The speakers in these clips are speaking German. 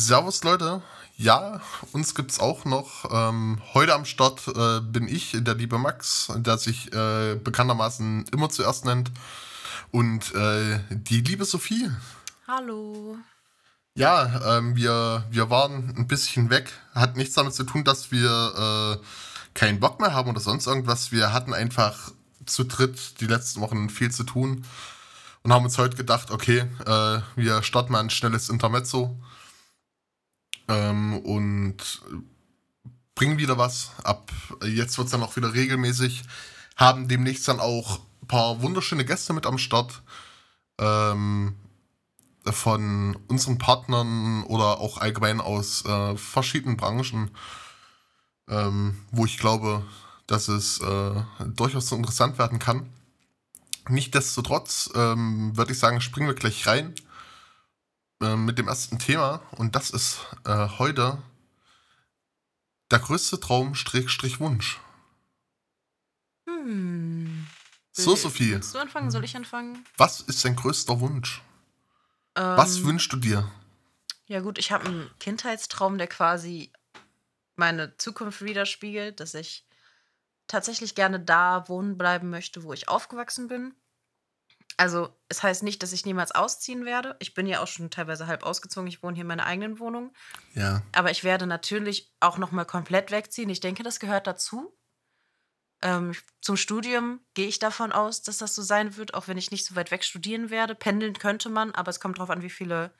Servus Leute, ja, uns gibt's auch noch. Ähm, heute am Start äh, bin ich, der liebe Max, der sich äh, bekanntermaßen immer zuerst nennt. Und äh, die liebe Sophie. Hallo. Ja, ähm, wir, wir waren ein bisschen weg. Hat nichts damit zu tun, dass wir äh, keinen Bock mehr haben oder sonst irgendwas. Wir hatten einfach zu dritt die letzten Wochen viel zu tun und haben uns heute gedacht, okay, äh, wir starten mal ein schnelles Intermezzo ähm, und bringen wieder was. Ab jetzt wird es dann auch wieder regelmäßig. Haben demnächst dann auch ein paar wunderschöne Gäste mit am Start. Ähm, von unseren Partnern oder auch allgemein aus äh, verschiedenen Branchen, ähm, wo ich glaube, dass es äh, durchaus so interessant werden kann. Nichtsdestotrotz ähm, würde ich sagen, springen wir gleich rein äh, mit dem ersten Thema und das ist äh, heute der größte Traum Strich Wunsch. Hm. So, Sophie. Willst du anfangen? Soll ich anfangen? Was ist dein größter Wunsch? Ähm, Was wünschst du dir? Ja gut, ich habe einen Kindheitstraum, der quasi meine Zukunft widerspiegelt, dass ich tatsächlich gerne da wohnen bleiben möchte, wo ich aufgewachsen bin. Also es heißt nicht, dass ich niemals ausziehen werde. Ich bin ja auch schon teilweise halb ausgezogen. Ich wohne hier in meiner eigenen Wohnung. Ja. Aber ich werde natürlich auch noch mal komplett wegziehen. Ich denke, das gehört dazu. Ähm, zum Studium gehe ich davon aus, dass das so sein wird, auch wenn ich nicht so weit weg studieren werde. Pendeln könnte man, aber es kommt darauf an, wie viele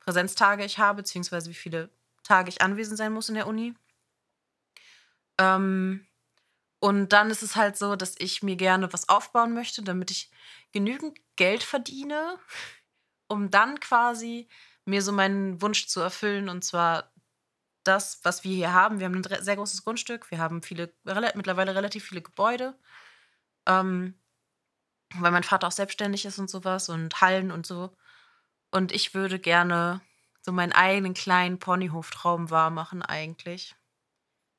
Präsenztage ich habe, beziehungsweise wie viele Tage ich anwesend sein muss in der Uni. Ähm, und dann ist es halt so, dass ich mir gerne was aufbauen möchte, damit ich genügend Geld verdiene, um dann quasi mir so meinen Wunsch zu erfüllen. Und zwar das, was wir hier haben. Wir haben ein sehr großes Grundstück. Wir haben viele, mittlerweile relativ viele Gebäude. Ähm, weil mein Vater auch selbstständig ist und sowas und Hallen und so. Und ich würde gerne so meinen eigenen kleinen Ponyhof-Traum wahr machen, eigentlich.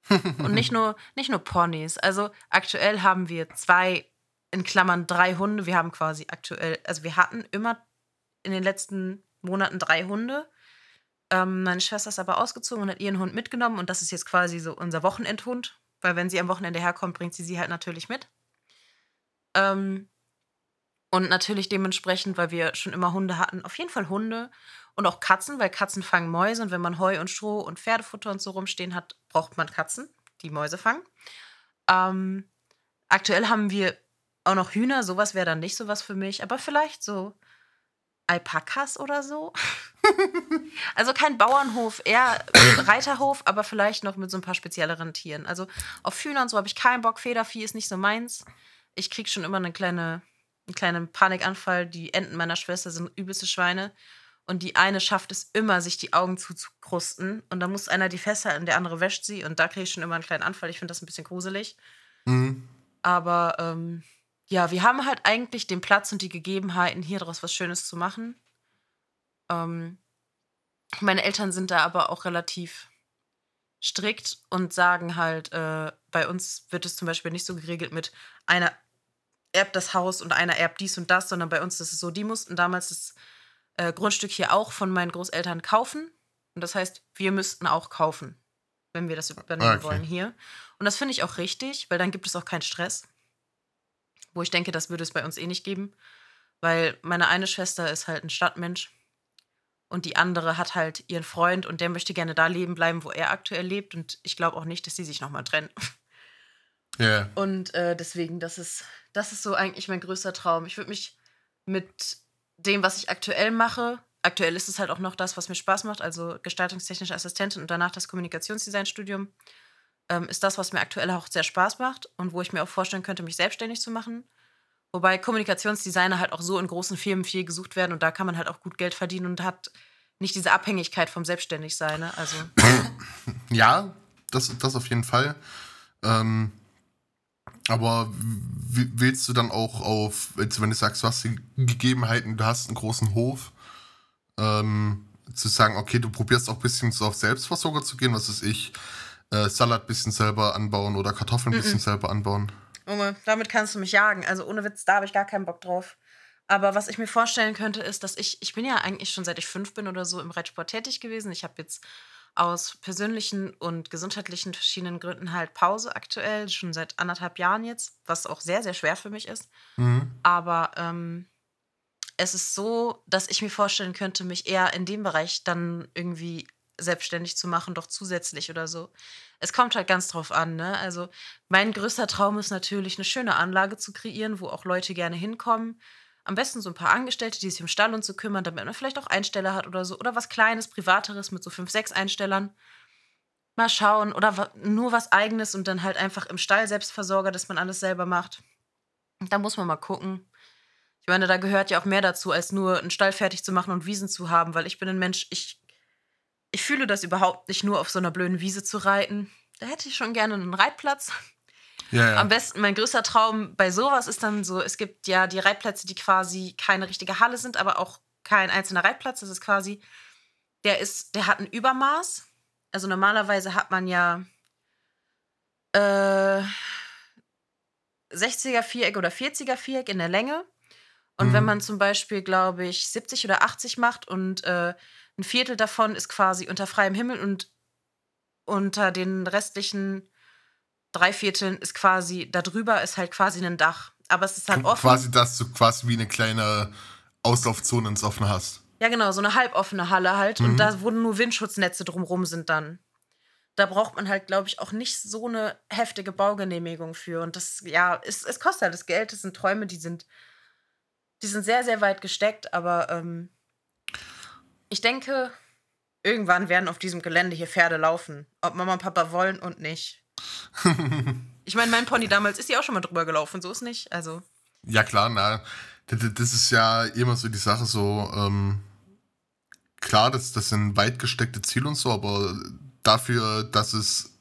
Und nicht nur, nicht nur Ponys. Also aktuell haben wir zwei, in Klammern drei Hunde. Wir haben quasi aktuell, also wir hatten immer in den letzten Monaten drei Hunde. Ähm, meine Schwester ist aber ausgezogen und hat ihren Hund mitgenommen und das ist jetzt quasi so unser Wochenendhund, weil wenn sie am Wochenende herkommt, bringt sie sie halt natürlich mit. Ähm, und natürlich dementsprechend, weil wir schon immer Hunde hatten, auf jeden Fall Hunde und auch Katzen, weil Katzen fangen Mäuse und wenn man Heu und Stroh und Pferdefutter und so rumstehen hat, braucht man Katzen, die Mäuse fangen. Ähm, aktuell haben wir auch noch Hühner, sowas wäre dann nicht sowas für mich, aber vielleicht so Alpakas oder so. also kein Bauernhof, eher Reiterhof, aber vielleicht noch mit so ein paar spezielleren Tieren. Also auf Hühner und so habe ich keinen Bock. Federvieh ist nicht so meins. Ich kriege schon immer eine kleine, einen kleinen Panikanfall. Die Enten meiner Schwester sind übelste Schweine. Und die eine schafft es immer, sich die Augen zuzukrusten. Und da muss einer die festhalten, der andere wäscht sie. Und da kriege ich schon immer einen kleinen Anfall. Ich finde das ein bisschen gruselig. Mhm. Aber ähm, ja, wir haben halt eigentlich den Platz und die Gegebenheiten, hier daraus was Schönes zu machen. Ähm, meine Eltern sind da aber auch relativ strikt und sagen halt, äh, bei uns wird es zum Beispiel nicht so geregelt mit einer erbt das Haus und einer erbt dies und das, sondern bei uns ist es so, die mussten damals das äh, Grundstück hier auch von meinen Großeltern kaufen. Und das heißt, wir müssten auch kaufen, wenn wir das übernehmen okay. wollen hier. Und das finde ich auch richtig, weil dann gibt es auch keinen Stress. Wo ich denke, das würde es bei uns eh nicht geben. Weil meine eine Schwester ist halt ein Stadtmensch und die andere hat halt ihren Freund und der möchte gerne da leben bleiben, wo er aktuell lebt. Und ich glaube auch nicht, dass sie sich nochmal trennen. Ja. Yeah. Und äh, deswegen, das ist, das ist so eigentlich mein größter Traum. Ich würde mich mit dem, was ich aktuell mache, aktuell ist es halt auch noch das, was mir Spaß macht, also gestaltungstechnische Assistentin und danach das Kommunikationsdesignstudium, ähm, ist das, was mir aktuell auch sehr Spaß macht und wo ich mir auch vorstellen könnte, mich selbstständig zu machen. Wobei Kommunikationsdesigner halt auch so in großen Firmen viel gesucht werden und da kann man halt auch gut Geld verdienen und hat nicht diese Abhängigkeit vom Selbstständigsein. Ne? Also. Ja, das, das auf jeden Fall. Ähm, aber willst du dann auch auf, wenn du sagst, du hast die Gegebenheiten, du hast einen großen Hof, ähm, zu sagen, okay, du probierst auch ein bisschen so auf Selbstversorger zu gehen, was ist ich, äh, Salat ein bisschen selber anbauen oder Kartoffeln ein bisschen mm -mm. selber anbauen? Junge, damit kannst du mich jagen. Also ohne Witz, da habe ich gar keinen Bock drauf. Aber was ich mir vorstellen könnte, ist, dass ich, ich bin ja eigentlich schon seit ich fünf bin oder so im Reitsport tätig gewesen. Ich habe jetzt aus persönlichen und gesundheitlichen verschiedenen Gründen halt Pause aktuell, schon seit anderthalb Jahren jetzt, was auch sehr, sehr schwer für mich ist. Mhm. Aber ähm, es ist so, dass ich mir vorstellen könnte, mich eher in dem Bereich dann irgendwie selbstständig zu machen, doch zusätzlich oder so. Es kommt halt ganz drauf an, ne? Also mein größter Traum ist natürlich, eine schöne Anlage zu kreieren, wo auch Leute gerne hinkommen. Am besten so ein paar Angestellte, die sich um Stall und so kümmern, damit man vielleicht auch Einsteller hat oder so. Oder was Kleines, Privateres mit so fünf, sechs Einstellern. Mal schauen. Oder nur was Eigenes und dann halt einfach im Stall Selbstversorger, dass man alles selber macht. Da muss man mal gucken. Ich meine, da gehört ja auch mehr dazu, als nur einen Stall fertig zu machen und Wiesen zu haben, weil ich bin ein Mensch, ich, ich fühle das überhaupt nicht, nur auf so einer blöden Wiese zu reiten. Da hätte ich schon gerne einen Reitplatz. Ja, ja. Am besten, mein größter Traum bei sowas ist dann so, es gibt ja die Reitplätze, die quasi keine richtige Halle sind, aber auch kein einzelner Reitplatz. Das ist quasi, der ist, der hat ein Übermaß. Also normalerweise hat man ja äh, 60er Viereck oder 40er Viereck in der Länge. Und mhm. wenn man zum Beispiel, glaube ich, 70 oder 80 macht und äh, ein Viertel davon ist quasi unter freiem Himmel und unter den restlichen drei Vierteln ist quasi, darüber ist halt quasi ein Dach. Aber es ist halt offen. Quasi, dass du quasi wie eine kleine Auslaufzone ins Offene hast. Ja, genau, so eine halboffene Halle halt. Mhm. Und da, wo nur Windschutznetze drumrum sind dann. Da braucht man halt, glaube ich, auch nicht so eine heftige Baugenehmigung für. Und das, ja, es, es kostet halt das Geld. Das sind Träume, die sind die sind sehr, sehr weit gesteckt, aber ähm, ich denke, irgendwann werden auf diesem Gelände hier Pferde laufen. Ob Mama und Papa wollen und nicht. ich meine, mein Pony damals ist ja auch schon mal drüber gelaufen, so ist nicht. Also. Ja, klar, na. Das ist ja immer so die Sache, so, ähm, klar, das, das sind weit gesteckte Ziele und so, aber dafür, dass es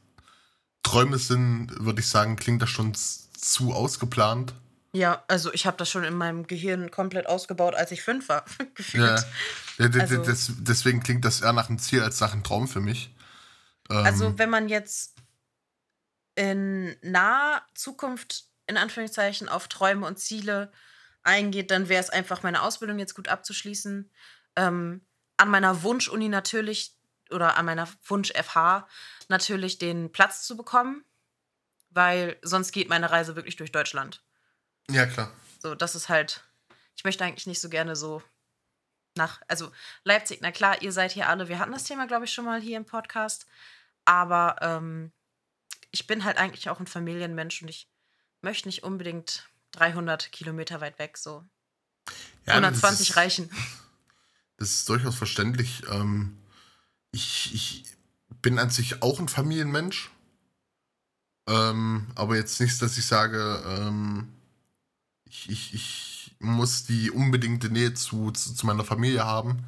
Träume sind, würde ich sagen, klingt das schon zu ausgeplant. Ja, also ich habe das schon in meinem Gehirn komplett ausgebaut, als ich fünf war. gefühlt. Ja, also, des, deswegen klingt das eher nach einem Ziel als nach einem Traum für mich. Ähm, also wenn man jetzt in naher Zukunft in Anführungszeichen auf Träume und Ziele eingeht, dann wäre es einfach meine Ausbildung jetzt gut abzuschließen. Ähm, an meiner Wunschuni natürlich oder an meiner Wunsch-FH natürlich den Platz zu bekommen, weil sonst geht meine Reise wirklich durch Deutschland. Ja, klar. So, das ist halt, ich möchte eigentlich nicht so gerne so nach, also Leipzig, na klar, ihr seid hier alle, wir hatten das Thema, glaube ich, schon mal hier im Podcast, aber ähm, ich bin halt eigentlich auch ein Familienmensch und ich möchte nicht unbedingt 300 Kilometer weit weg, so. Ja, 120 ist, reichen. Das ist durchaus verständlich. Ähm, ich, ich bin an sich auch ein Familienmensch. Ähm, aber jetzt nichts, dass ich sage, ähm, ich, ich, ich muss die unbedingte Nähe zu, zu, zu meiner Familie haben,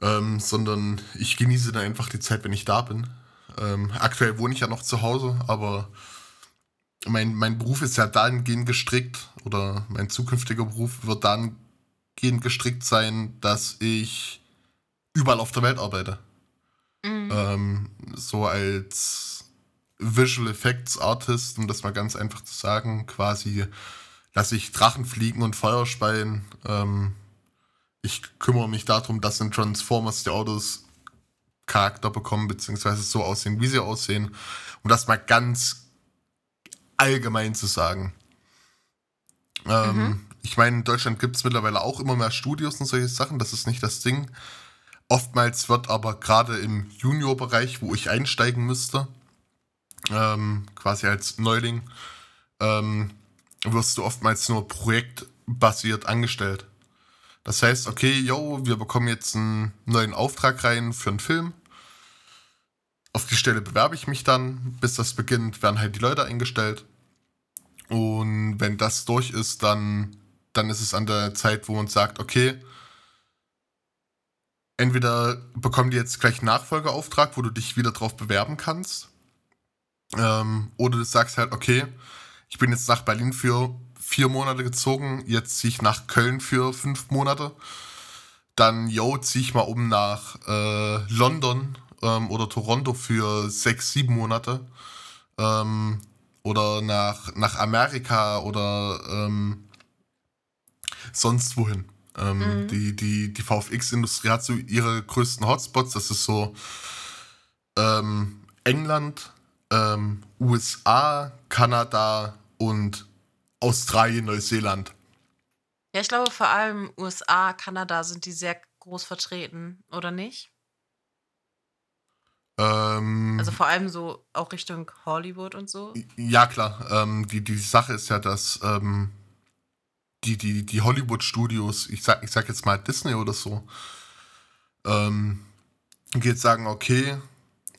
ähm, sondern ich genieße dann einfach die Zeit, wenn ich da bin. Ähm, aktuell wohne ich ja noch zu Hause, aber mein, mein Beruf ist ja dahingehend gestrickt oder mein zukünftiger Beruf wird dahingehend gestrickt sein, dass ich überall auf der Welt arbeite. Mhm. Ähm, so als Visual Effects Artist, um das mal ganz einfach zu sagen, quasi lasse ich Drachen fliegen und Feuer speien. Ähm, ich kümmere mich darum, dass in Transformers die Autos Charakter bekommen, beziehungsweise so aussehen, wie sie aussehen. Um das mal ganz allgemein zu sagen. Ähm, mhm. Ich meine, in Deutschland gibt es mittlerweile auch immer mehr Studios und solche Sachen, das ist nicht das Ding. Oftmals wird aber gerade im Junior-Bereich, wo ich einsteigen müsste, ähm, quasi als Neuling, ähm, wirst du oftmals nur projektbasiert angestellt. Das heißt, okay, yo, wir bekommen jetzt einen neuen Auftrag rein für einen Film. Auf die Stelle bewerbe ich mich dann. Bis das beginnt, werden halt die Leute eingestellt. Und wenn das durch ist, dann, dann ist es an der Zeit, wo man sagt, okay, entweder bekommen die jetzt gleich einen Nachfolgeauftrag, wo du dich wieder drauf bewerben kannst. Ähm, oder du sagst halt, okay, ich bin jetzt nach Berlin für vier Monate gezogen, jetzt ziehe ich nach Köln für fünf Monate. Dann, yo, ziehe ich mal um nach äh, London ähm, oder Toronto für sechs, sieben Monate. Ähm, oder nach, nach Amerika oder ähm, sonst wohin. Ähm, mhm. Die, die, die VFX-Industrie hat so ihre größten Hotspots. Das ist so ähm, England, ähm, USA, Kanada und Australien, Neuseeland. Ja, ich glaube vor allem USA, Kanada sind die sehr groß vertreten, oder nicht? Ähm, also vor allem so auch Richtung Hollywood und so. Ja, klar. Ähm, die, die Sache ist ja, dass ähm, die, die, die Hollywood-Studios, ich sag, ich sag jetzt mal Disney oder so, ähm, jetzt sagen, okay,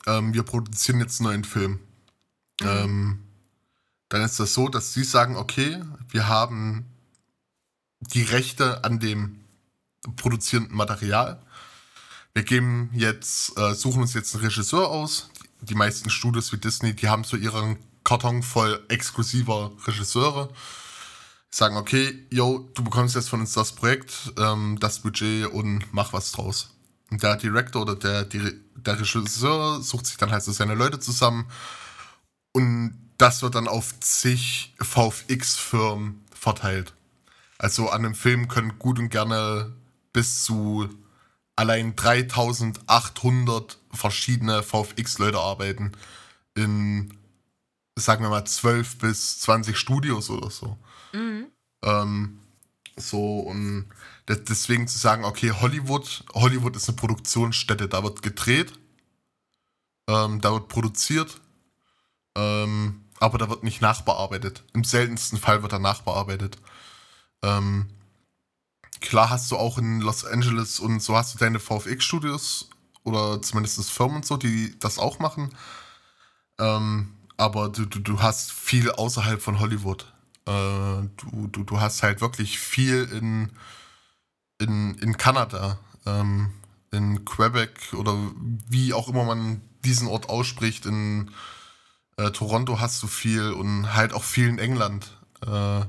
ähm, wir produzieren jetzt einen neuen Film. Mhm. Ähm, dann ist das so, dass sie sagen, okay, wir haben die Rechte an dem produzierenden Material. Wir geben jetzt, äh, suchen uns jetzt einen Regisseur aus. Die meisten Studios wie Disney, die haben so ihren Karton voll exklusiver Regisseure. Sagen, okay, yo, du bekommst jetzt von uns das Projekt, ähm, das Budget und mach was draus. Und der Director oder der, der Regisseur sucht sich dann halt so seine Leute zusammen und das wird dann auf zig VFX-Firmen verteilt. Also an einem Film können gut und gerne bis zu allein 3800 verschiedene VFX-Leute arbeiten. In, sagen wir mal, 12 bis 20 Studios oder so. Mhm. Ähm, so und deswegen zu sagen, okay, Hollywood, Hollywood ist eine Produktionsstätte, da wird gedreht, ähm, da wird produziert, ähm, aber da wird nicht nachbearbeitet. Im seltensten Fall wird da nachbearbeitet. Ähm, klar hast du auch in Los Angeles und so hast du deine VFX-Studios oder zumindest Firmen und so, die das auch machen. Ähm, aber du, du, du hast viel außerhalb von Hollywood. Äh, du, du, du hast halt wirklich viel in, in, in Kanada, ähm, in Quebec oder wie auch immer man diesen Ort ausspricht. In äh, Toronto hast du viel und halt auch viel in England. Äh,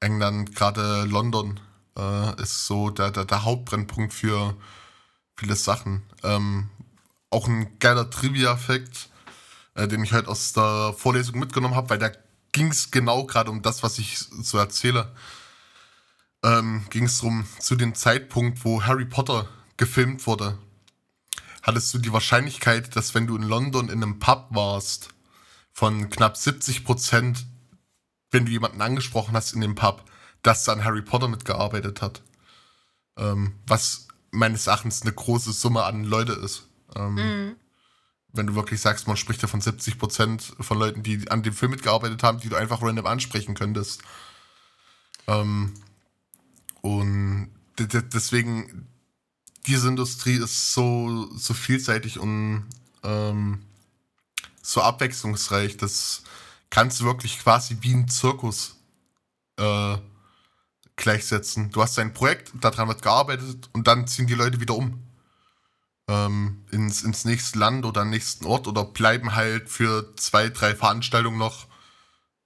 England, gerade London, äh, ist so der, der, der, Hauptbrennpunkt für viele Sachen. Ähm, auch ein geiler Trivia-Effekt, äh, den ich heute aus der Vorlesung mitgenommen habe, weil da ging es genau gerade um das, was ich so erzähle. Ähm, ging es darum, zu dem Zeitpunkt, wo Harry Potter gefilmt wurde, hattest du die Wahrscheinlichkeit, dass wenn du in London in einem Pub warst, von knapp 70 Prozent wenn du jemanden angesprochen hast in dem Pub, dass da ein Harry Potter mitgearbeitet hat. Ähm, was meines Erachtens eine große Summe an Leute ist. Ähm, mhm. Wenn du wirklich sagst, man spricht ja von 70% von Leuten, die an dem Film mitgearbeitet haben, die du einfach random ansprechen könntest. Ähm, und deswegen, diese Industrie ist so, so vielseitig und ähm, so abwechslungsreich, dass kannst du wirklich quasi wie ein Zirkus äh, gleichsetzen. Du hast ein Projekt, daran wird gearbeitet und dann ziehen die Leute wieder um. Ähm, ins, ins nächste Land oder nächsten Ort oder bleiben halt für zwei, drei Veranstaltungen noch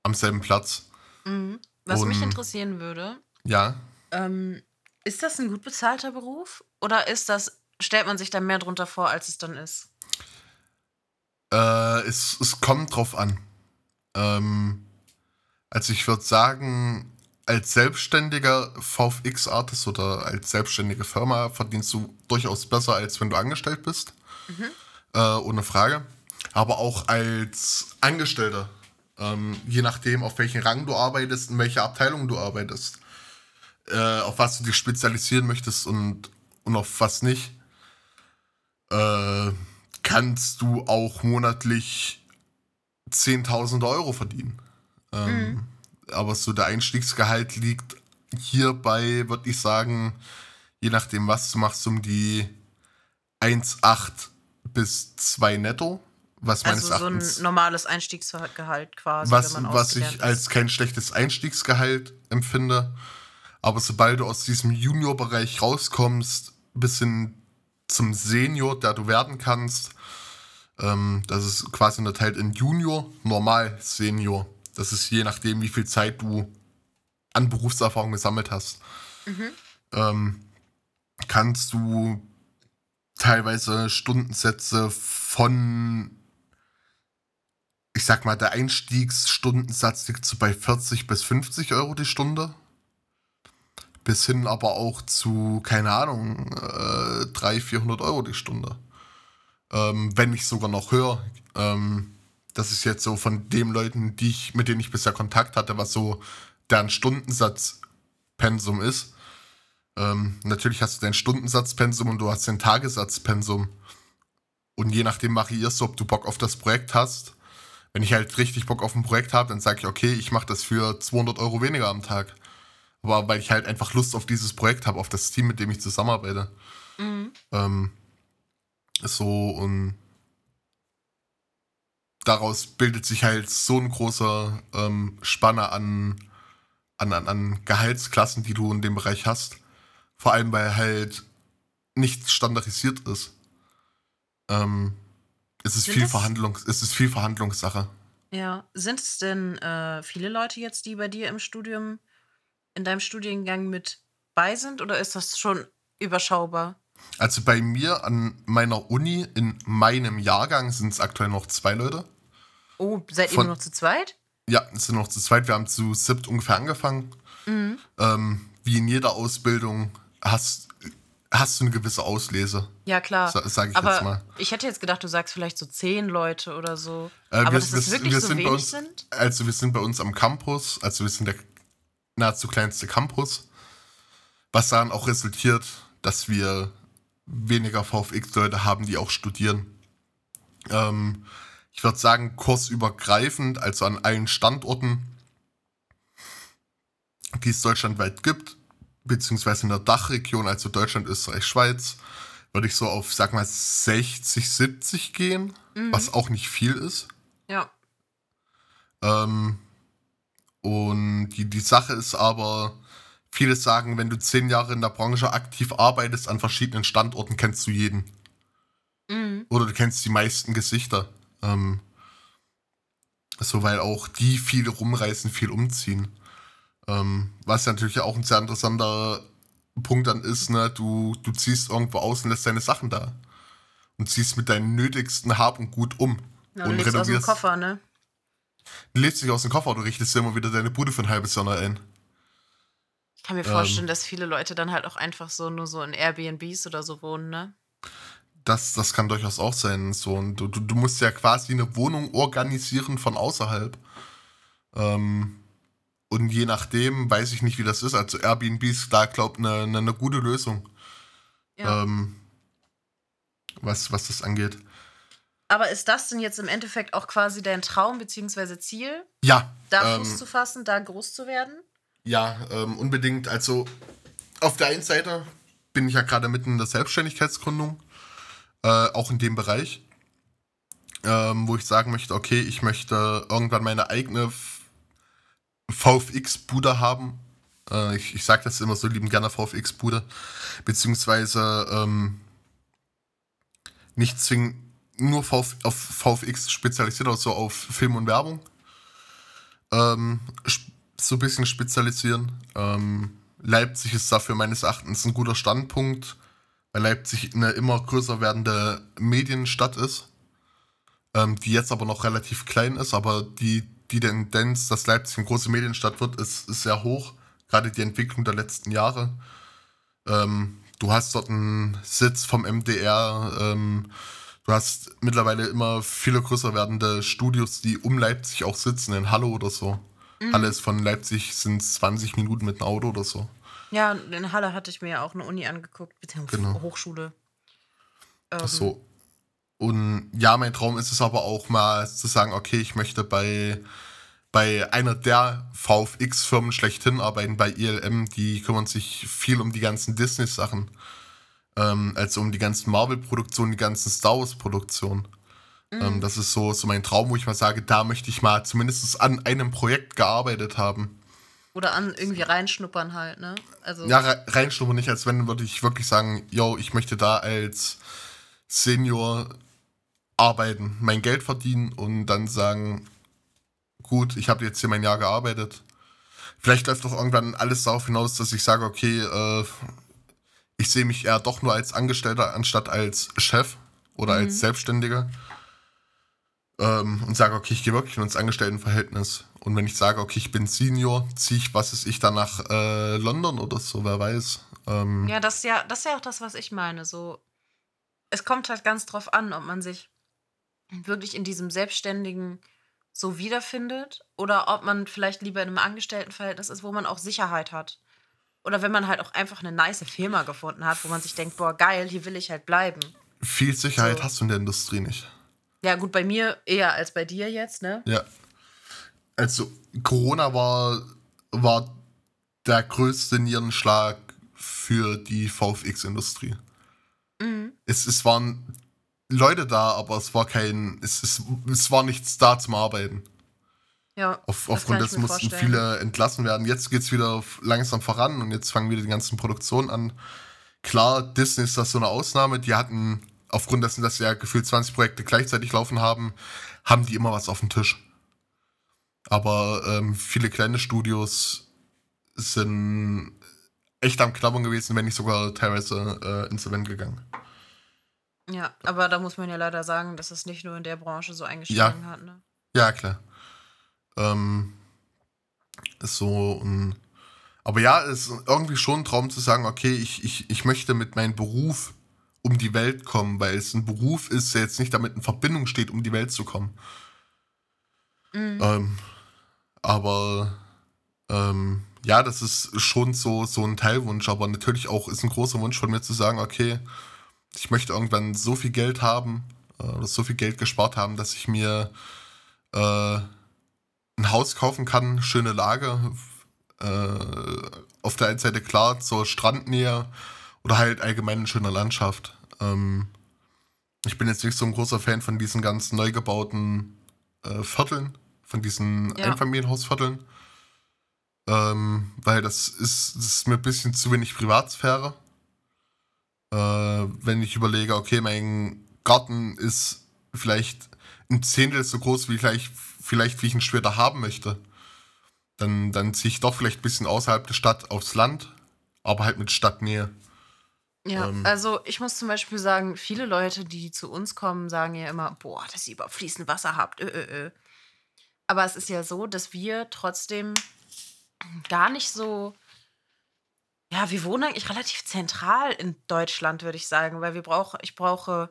am selben Platz. Mhm. Was und, mich interessieren würde. Ja. Ähm, ist das ein gut bezahlter Beruf? Oder ist das, stellt man sich da mehr drunter vor, als es dann ist? Äh, es, es kommt drauf an. Ähm, also ich würde sagen, als selbstständiger VFX-Artist oder als selbstständige Firma verdienst du durchaus besser, als wenn du angestellt bist. Mhm. Äh, ohne Frage. Aber auch als Angestellter, ähm, je nachdem, auf welchen Rang du arbeitest, in welcher Abteilung du arbeitest, äh, auf was du dich spezialisieren möchtest und, und auf was nicht, äh, kannst du auch monatlich 10.000 Euro verdienen. Ähm, mhm. Aber so der Einstiegsgehalt liegt hierbei, würde ich sagen, je nachdem, was du machst, um die 1,8 bis 2 netto. Was also so ein normales Einstiegsgehalt quasi. Was, was ich ist. als kein schlechtes Einstiegsgehalt empfinde. Aber sobald du aus diesem Junior-Bereich rauskommst, bis hin zum Senior, der du werden kannst, ähm, das ist quasi unterteilt in Junior, Normal, Senior. Das ist je nachdem, wie viel Zeit du an Berufserfahrung gesammelt hast. Mhm. Ähm, kannst du teilweise Stundensätze von, ich sag mal, der Einstiegsstundensatz liegt so bei 40 bis 50 Euro die Stunde. Bis hin aber auch zu, keine Ahnung, äh, 300, 400 Euro die Stunde. Ähm, wenn nicht sogar noch höher. Ähm, das ist jetzt so von den Leuten, die ich, mit denen ich bisher Kontakt hatte, was so deren Stundensatzpensum ist. Ähm, natürlich hast du dein Stundensatzpensum und du hast dein Tagessatzpensum. Und je nachdem variierst du, ob du Bock auf das Projekt hast. Wenn ich halt richtig Bock auf ein Projekt habe, dann sage ich, okay, ich mache das für 200 Euro weniger am Tag. Aber weil ich halt einfach Lust auf dieses Projekt habe, auf das Team, mit dem ich zusammenarbeite. Mhm. Ähm, so und daraus bildet sich halt so ein großer ähm, Spanner an, an, an, an Gehaltsklassen, die du in dem Bereich hast. Vor allem, weil halt nichts standardisiert ist. Ähm, es ist viel Verhandlungs, es ist viel Verhandlungssache. Ja, sind es denn äh, viele Leute jetzt, die bei dir im Studium, in deinem Studiengang mit bei sind, oder ist das schon überschaubar? Also bei mir an meiner Uni in meinem Jahrgang sind es aktuell noch zwei Leute. Oh, seid Von, ihr nur noch zu zweit? Ja, es sind noch zu zweit. Wir haben zu siebt ungefähr angefangen. Mhm. Ähm, wie in jeder Ausbildung hast, hast du eine gewisse Auslese. Ja, klar. Sag ich Aber jetzt mal. Ich hätte jetzt gedacht, du sagst vielleicht so zehn Leute oder so. Äh, Aber wir, dass es wirklich wir so wenig uns, sind? Also wir sind bei uns am Campus, also wir sind der nahezu kleinste Campus, was dann auch resultiert, dass wir weniger VFX-Leute haben, die auch studieren. Ähm, ich würde sagen, kursübergreifend, also an allen Standorten, die es deutschlandweit gibt, beziehungsweise in der Dachregion, also Deutschland, Österreich, Schweiz, würde ich so auf, sag mal, 60, 70 gehen, mhm. was auch nicht viel ist. Ja. Ähm, und die, die Sache ist aber, viele sagen, wenn du zehn Jahre in der Branche aktiv arbeitest, an verschiedenen Standorten kennst du jeden. Mhm. Oder du kennst die meisten Gesichter. Ähm, so, weil auch die viel rumreißen, viel umziehen. Ähm, was natürlich auch ein sehr interessanter Punkt dann ist, ne, du, du ziehst irgendwo aus und lässt deine Sachen da. Und ziehst mit deinen nötigsten Hab und Gut um. Ja, und lebst aus dem Koffer, ne? Du lebst nicht aus dem Koffer, du richtest dir immer wieder deine Bude für ein halbes Jahr ein. Ich kann mir vorstellen, ähm, dass viele Leute dann halt auch einfach so nur so in Airbnbs oder so wohnen, ne? Das, das kann durchaus auch sein. So, und du, du musst ja quasi eine Wohnung organisieren von außerhalb. Ähm, und je nachdem weiß ich nicht, wie das ist. Also Airbnb ist da, glaube ich, eine, eine, eine, gute Lösung. Ja. Ähm, was, was das angeht. Aber ist das denn jetzt im Endeffekt auch quasi dein Traum bzw. Ziel? Ja. Da ähm, Fuß zu fassen, da groß zu werden? Ja, ähm, unbedingt. Also auf der einen Seite bin ich ja gerade mitten in der Selbstständigkeitsgründung, äh, auch in dem Bereich, ähm, wo ich sagen möchte, okay, ich möchte irgendwann meine eigene VFX-Bude haben. Äh, ich ich sage das immer so lieben gerne VFX-Bude. Beziehungsweise ähm, nicht zwingend nur Vf auf VFX spezialisiert, aber so auf Film und Werbung. Ähm, so ein bisschen spezialisieren. Ähm, Leipzig ist dafür meines Erachtens ein guter Standpunkt, weil Leipzig eine immer größer werdende Medienstadt ist, ähm, die jetzt aber noch relativ klein ist, aber die die Tendenz, dass Leipzig eine große Medienstadt wird, ist, ist sehr hoch. Gerade die Entwicklung der letzten Jahre. Ähm, du hast dort einen Sitz vom MDR. Ähm, du hast mittlerweile immer viele größer werdende Studios, die um Leipzig auch sitzen, in Halle oder so. Mhm. Halle ist von Leipzig sind 20 Minuten mit einem Auto oder so. Ja, in Halle hatte ich mir ja auch eine Uni angeguckt, beziehungsweise genau. Hochschule. Ähm, Ach so. Und ja, mein Traum ist es aber auch mal zu sagen, okay, ich möchte bei, bei einer der VFX-Firmen schlechthin arbeiten, bei ILM, die kümmern sich viel um die ganzen Disney-Sachen. Ähm, also um die ganzen Marvel-Produktionen, die ganzen Star Wars-Produktionen. Mhm. Ähm, das ist so, so mein Traum, wo ich mal sage, da möchte ich mal zumindest an einem Projekt gearbeitet haben. Oder an irgendwie reinschnuppern halt, ne? Also ja, reinschnuppern nicht, als wenn würde ich wirklich sagen, yo, ich möchte da als Senior arbeiten, mein Geld verdienen und dann sagen, gut, ich habe jetzt hier mein Jahr gearbeitet. Vielleicht läuft doch irgendwann alles darauf hinaus, dass ich sage, okay, äh, ich sehe mich eher doch nur als Angestellter anstatt als Chef oder mhm. als Selbstständiger. ähm, und sage, okay, ich gehe wirklich ins Angestelltenverhältnis. Und wenn ich sage, okay, ich bin Senior, ziehe ich, was ist ich, dann nach äh, London oder so, wer weiß. Ähm, ja, das ist ja, das ist ja auch das, was ich meine. So, es kommt halt ganz drauf an, ob man sich wirklich in diesem Selbstständigen so wiederfindet oder ob man vielleicht lieber in einem Angestelltenverhältnis ist, wo man auch Sicherheit hat. Oder wenn man halt auch einfach eine nice Firma gefunden hat, wo man sich denkt, boah, geil, hier will ich halt bleiben. Viel Sicherheit so. hast du in der Industrie nicht. Ja, gut, bei mir eher als bei dir jetzt, ne? Ja. Also, Corona war, war der größte Nierenschlag für die VFX-Industrie. Mhm. Es, es waren Leute da, aber es war kein, es, es, es war nichts da zum Arbeiten. Ja, Auf, aufgrund dessen mussten vorstellen. viele entlassen werden. Jetzt geht es wieder langsam voran und jetzt fangen wieder die ganzen Produktionen an. Klar, Disney ist das so eine Ausnahme. Die hatten, aufgrund dessen, dass sie ja gefühlt 20 Projekte gleichzeitig laufen haben, haben die immer was auf dem Tisch. Aber ähm, viele kleine Studios sind echt am Knabbern gewesen, wenn nicht sogar teilweise äh, insolvent gegangen. Ja, aber da muss man ja leider sagen, dass es nicht nur in der Branche so eingeschlagen ja. hat. Ne? Ja, klar. Ähm, ist so und aber ja, es ist irgendwie schon ein Traum zu sagen, okay, ich, ich, ich möchte mit meinem Beruf um die Welt kommen, weil es ein Beruf ist, der jetzt nicht damit in Verbindung steht, um die Welt zu kommen. Mhm. Ähm, aber ähm, ja, das ist schon so, so ein Teilwunsch, aber natürlich auch ist ein großer Wunsch von mir zu sagen, okay, ich möchte irgendwann so viel Geld haben äh, oder so viel Geld gespart haben, dass ich mir äh, ein Haus kaufen kann, schöne Lage, äh, auf der einen Seite klar zur Strandnähe oder halt allgemein in schöner Landschaft. Ähm, ich bin jetzt nicht so ein großer Fan von diesen ganzen neu gebauten äh, Vierteln, von diesen ja. Einfamilienhausvierteln. Ähm, weil das ist, das ist mir ein bisschen zu wenig Privatsphäre. Äh, wenn ich überlege, okay, mein Garten ist vielleicht ein Zehntel so groß, wie vielleicht, vielleicht wie ich ihn später haben möchte. Dann, dann ziehe ich doch vielleicht ein bisschen außerhalb der Stadt aufs Land, aber halt mit Stadtnähe. Ja, ähm, also ich muss zum Beispiel sagen, viele Leute, die zu uns kommen, sagen ja immer, boah, dass ihr überhaupt fließend Wasser habt. Ö, ö, ö. Aber es ist ja so, dass wir trotzdem gar nicht so ja, wir wohnen eigentlich relativ zentral in Deutschland, würde ich sagen, weil wir brauchen, ich brauche,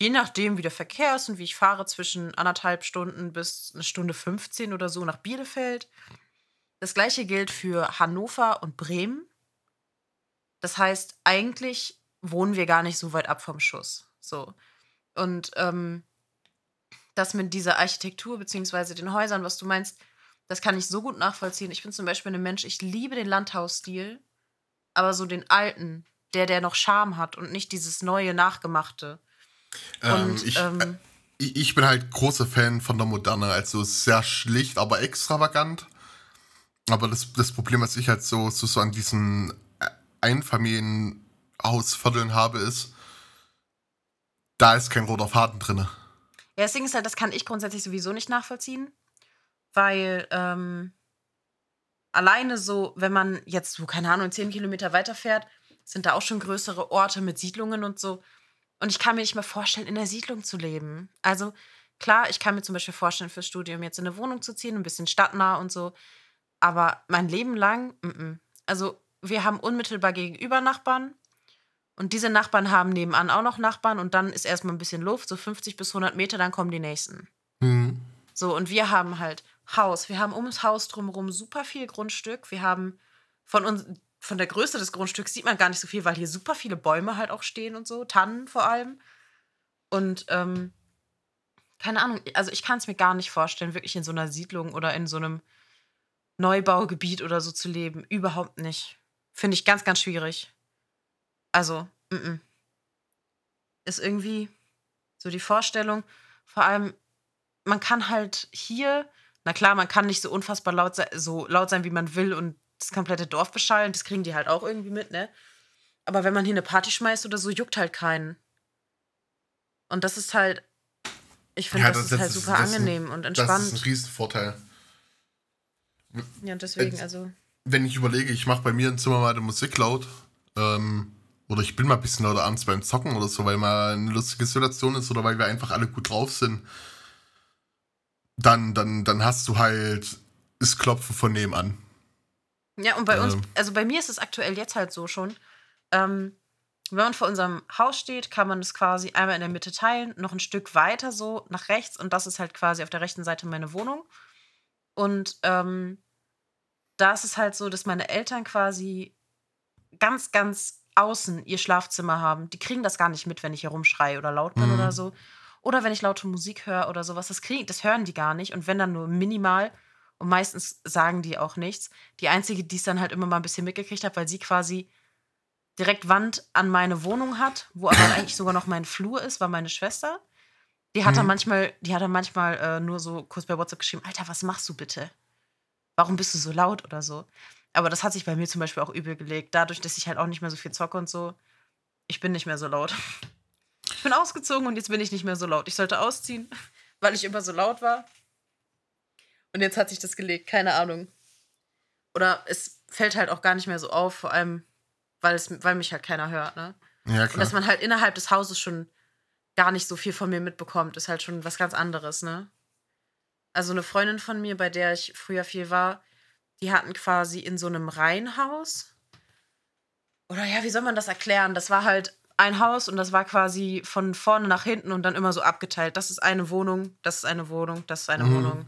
je nachdem, wie der Verkehr ist und wie ich fahre, zwischen anderthalb Stunden bis eine Stunde 15 oder so nach Bielefeld. Das gleiche gilt für Hannover und Bremen. Das heißt, eigentlich wohnen wir gar nicht so weit ab vom Schuss. So. Und ähm, das mit dieser Architektur beziehungsweise den Häusern, was du meinst, das kann ich so gut nachvollziehen. Ich bin zum Beispiel ein Mensch, ich liebe den Landhausstil aber so den alten, der, der noch Charme hat und nicht dieses neue, nachgemachte. Ähm, und, ich, ähm, äh, ich bin halt großer Fan von der Moderne, also sehr schlicht, aber extravagant. Aber das, das Problem, was ich halt so, so, so an diesen Einfamilienhausvierteln habe, ist, da ist kein roter Faden drin. Ja, das Ding ist halt, das kann ich grundsätzlich sowieso nicht nachvollziehen, weil ähm, alleine so, wenn man jetzt so, keine Ahnung, zehn Kilometer weiterfährt, sind da auch schon größere Orte mit Siedlungen und so. Und ich kann mir nicht mehr vorstellen, in der Siedlung zu leben. Also klar, ich kann mir zum Beispiel vorstellen, fürs Studium jetzt in eine Wohnung zu ziehen, ein bisschen stadtnah und so. Aber mein Leben lang, m -m. also wir haben unmittelbar gegenüber Nachbarn. Und diese Nachbarn haben nebenan auch noch Nachbarn und dann ist erstmal ein bisschen Luft, so 50 bis 100 Meter, dann kommen die nächsten. Mhm. So, und wir haben halt Haus. Wir haben ums Haus drumherum super viel Grundstück. Wir haben von uns, von der Größe des Grundstücks sieht man gar nicht so viel, weil hier super viele Bäume halt auch stehen und so, Tannen vor allem. Und ähm, keine Ahnung, also ich kann es mir gar nicht vorstellen, wirklich in so einer Siedlung oder in so einem Neubaugebiet oder so zu leben. Überhaupt nicht. Finde ich ganz, ganz schwierig. Also, m -m. ist irgendwie so die Vorstellung. Vor allem, man kann halt hier na klar, man kann nicht so unfassbar laut sein, so laut sein, wie man will und das komplette Dorf beschallen. Das kriegen die halt auch irgendwie mit, ne? Aber wenn man hier eine Party schmeißt oder so, juckt halt keinen. Und das ist halt, ich finde, ja, das, das, ist halt super ist, angenehm ein, und entspannt. Das ist ein Riesenvorteil. Ja, und deswegen, wenn, also. Wenn ich überlege, ich mache bei mir im Zimmer mal die Musik laut, ähm, oder ich bin mal ein bisschen lauter abends beim Zocken oder so, weil mal eine lustige Situation ist oder weil wir einfach alle gut drauf sind dann, dann, dann hast du halt das Klopfen von nebenan. Ja, und bei uns, ähm. also bei mir ist es aktuell jetzt halt so schon. Ähm, wenn man vor unserem Haus steht, kann man es quasi einmal in der Mitte teilen, noch ein Stück weiter so nach rechts und das ist halt quasi auf der rechten Seite meine Wohnung. Und ähm, da ist es halt so, dass meine Eltern quasi ganz, ganz außen ihr Schlafzimmer haben. Die kriegen das gar nicht mit, wenn ich hier rumschreie oder laut bin mhm. oder so. Oder wenn ich laute Musik höre oder sowas. Das, krieg, das hören die gar nicht. Und wenn dann nur minimal. Und meistens sagen die auch nichts. Die einzige, die es dann halt immer mal ein bisschen mitgekriegt hat, weil sie quasi direkt Wand an meine Wohnung hat, wo aber eigentlich sogar noch mein Flur ist, war meine Schwester. Die hat mhm. dann manchmal, die hat dann manchmal äh, nur so kurz bei WhatsApp geschrieben, Alter, was machst du bitte? Warum bist du so laut oder so? Aber das hat sich bei mir zum Beispiel auch übel gelegt. Dadurch, dass ich halt auch nicht mehr so viel zocke und so. Ich bin nicht mehr so laut. Ich bin ausgezogen und jetzt bin ich nicht mehr so laut. Ich sollte ausziehen, weil ich immer so laut war. Und jetzt hat sich das gelegt, keine Ahnung. Oder es fällt halt auch gar nicht mehr so auf, vor allem, weil, es, weil mich halt keiner hört, ne? Ja, klar. Und dass man halt innerhalb des Hauses schon gar nicht so viel von mir mitbekommt, ist halt schon was ganz anderes, ne? Also eine Freundin von mir, bei der ich früher viel war, die hatten quasi in so einem Reihenhaus. Oder ja, wie soll man das erklären? Das war halt ein Haus und das war quasi von vorne nach hinten und dann immer so abgeteilt. Das ist eine Wohnung, das ist eine Wohnung, das ist eine mhm. Wohnung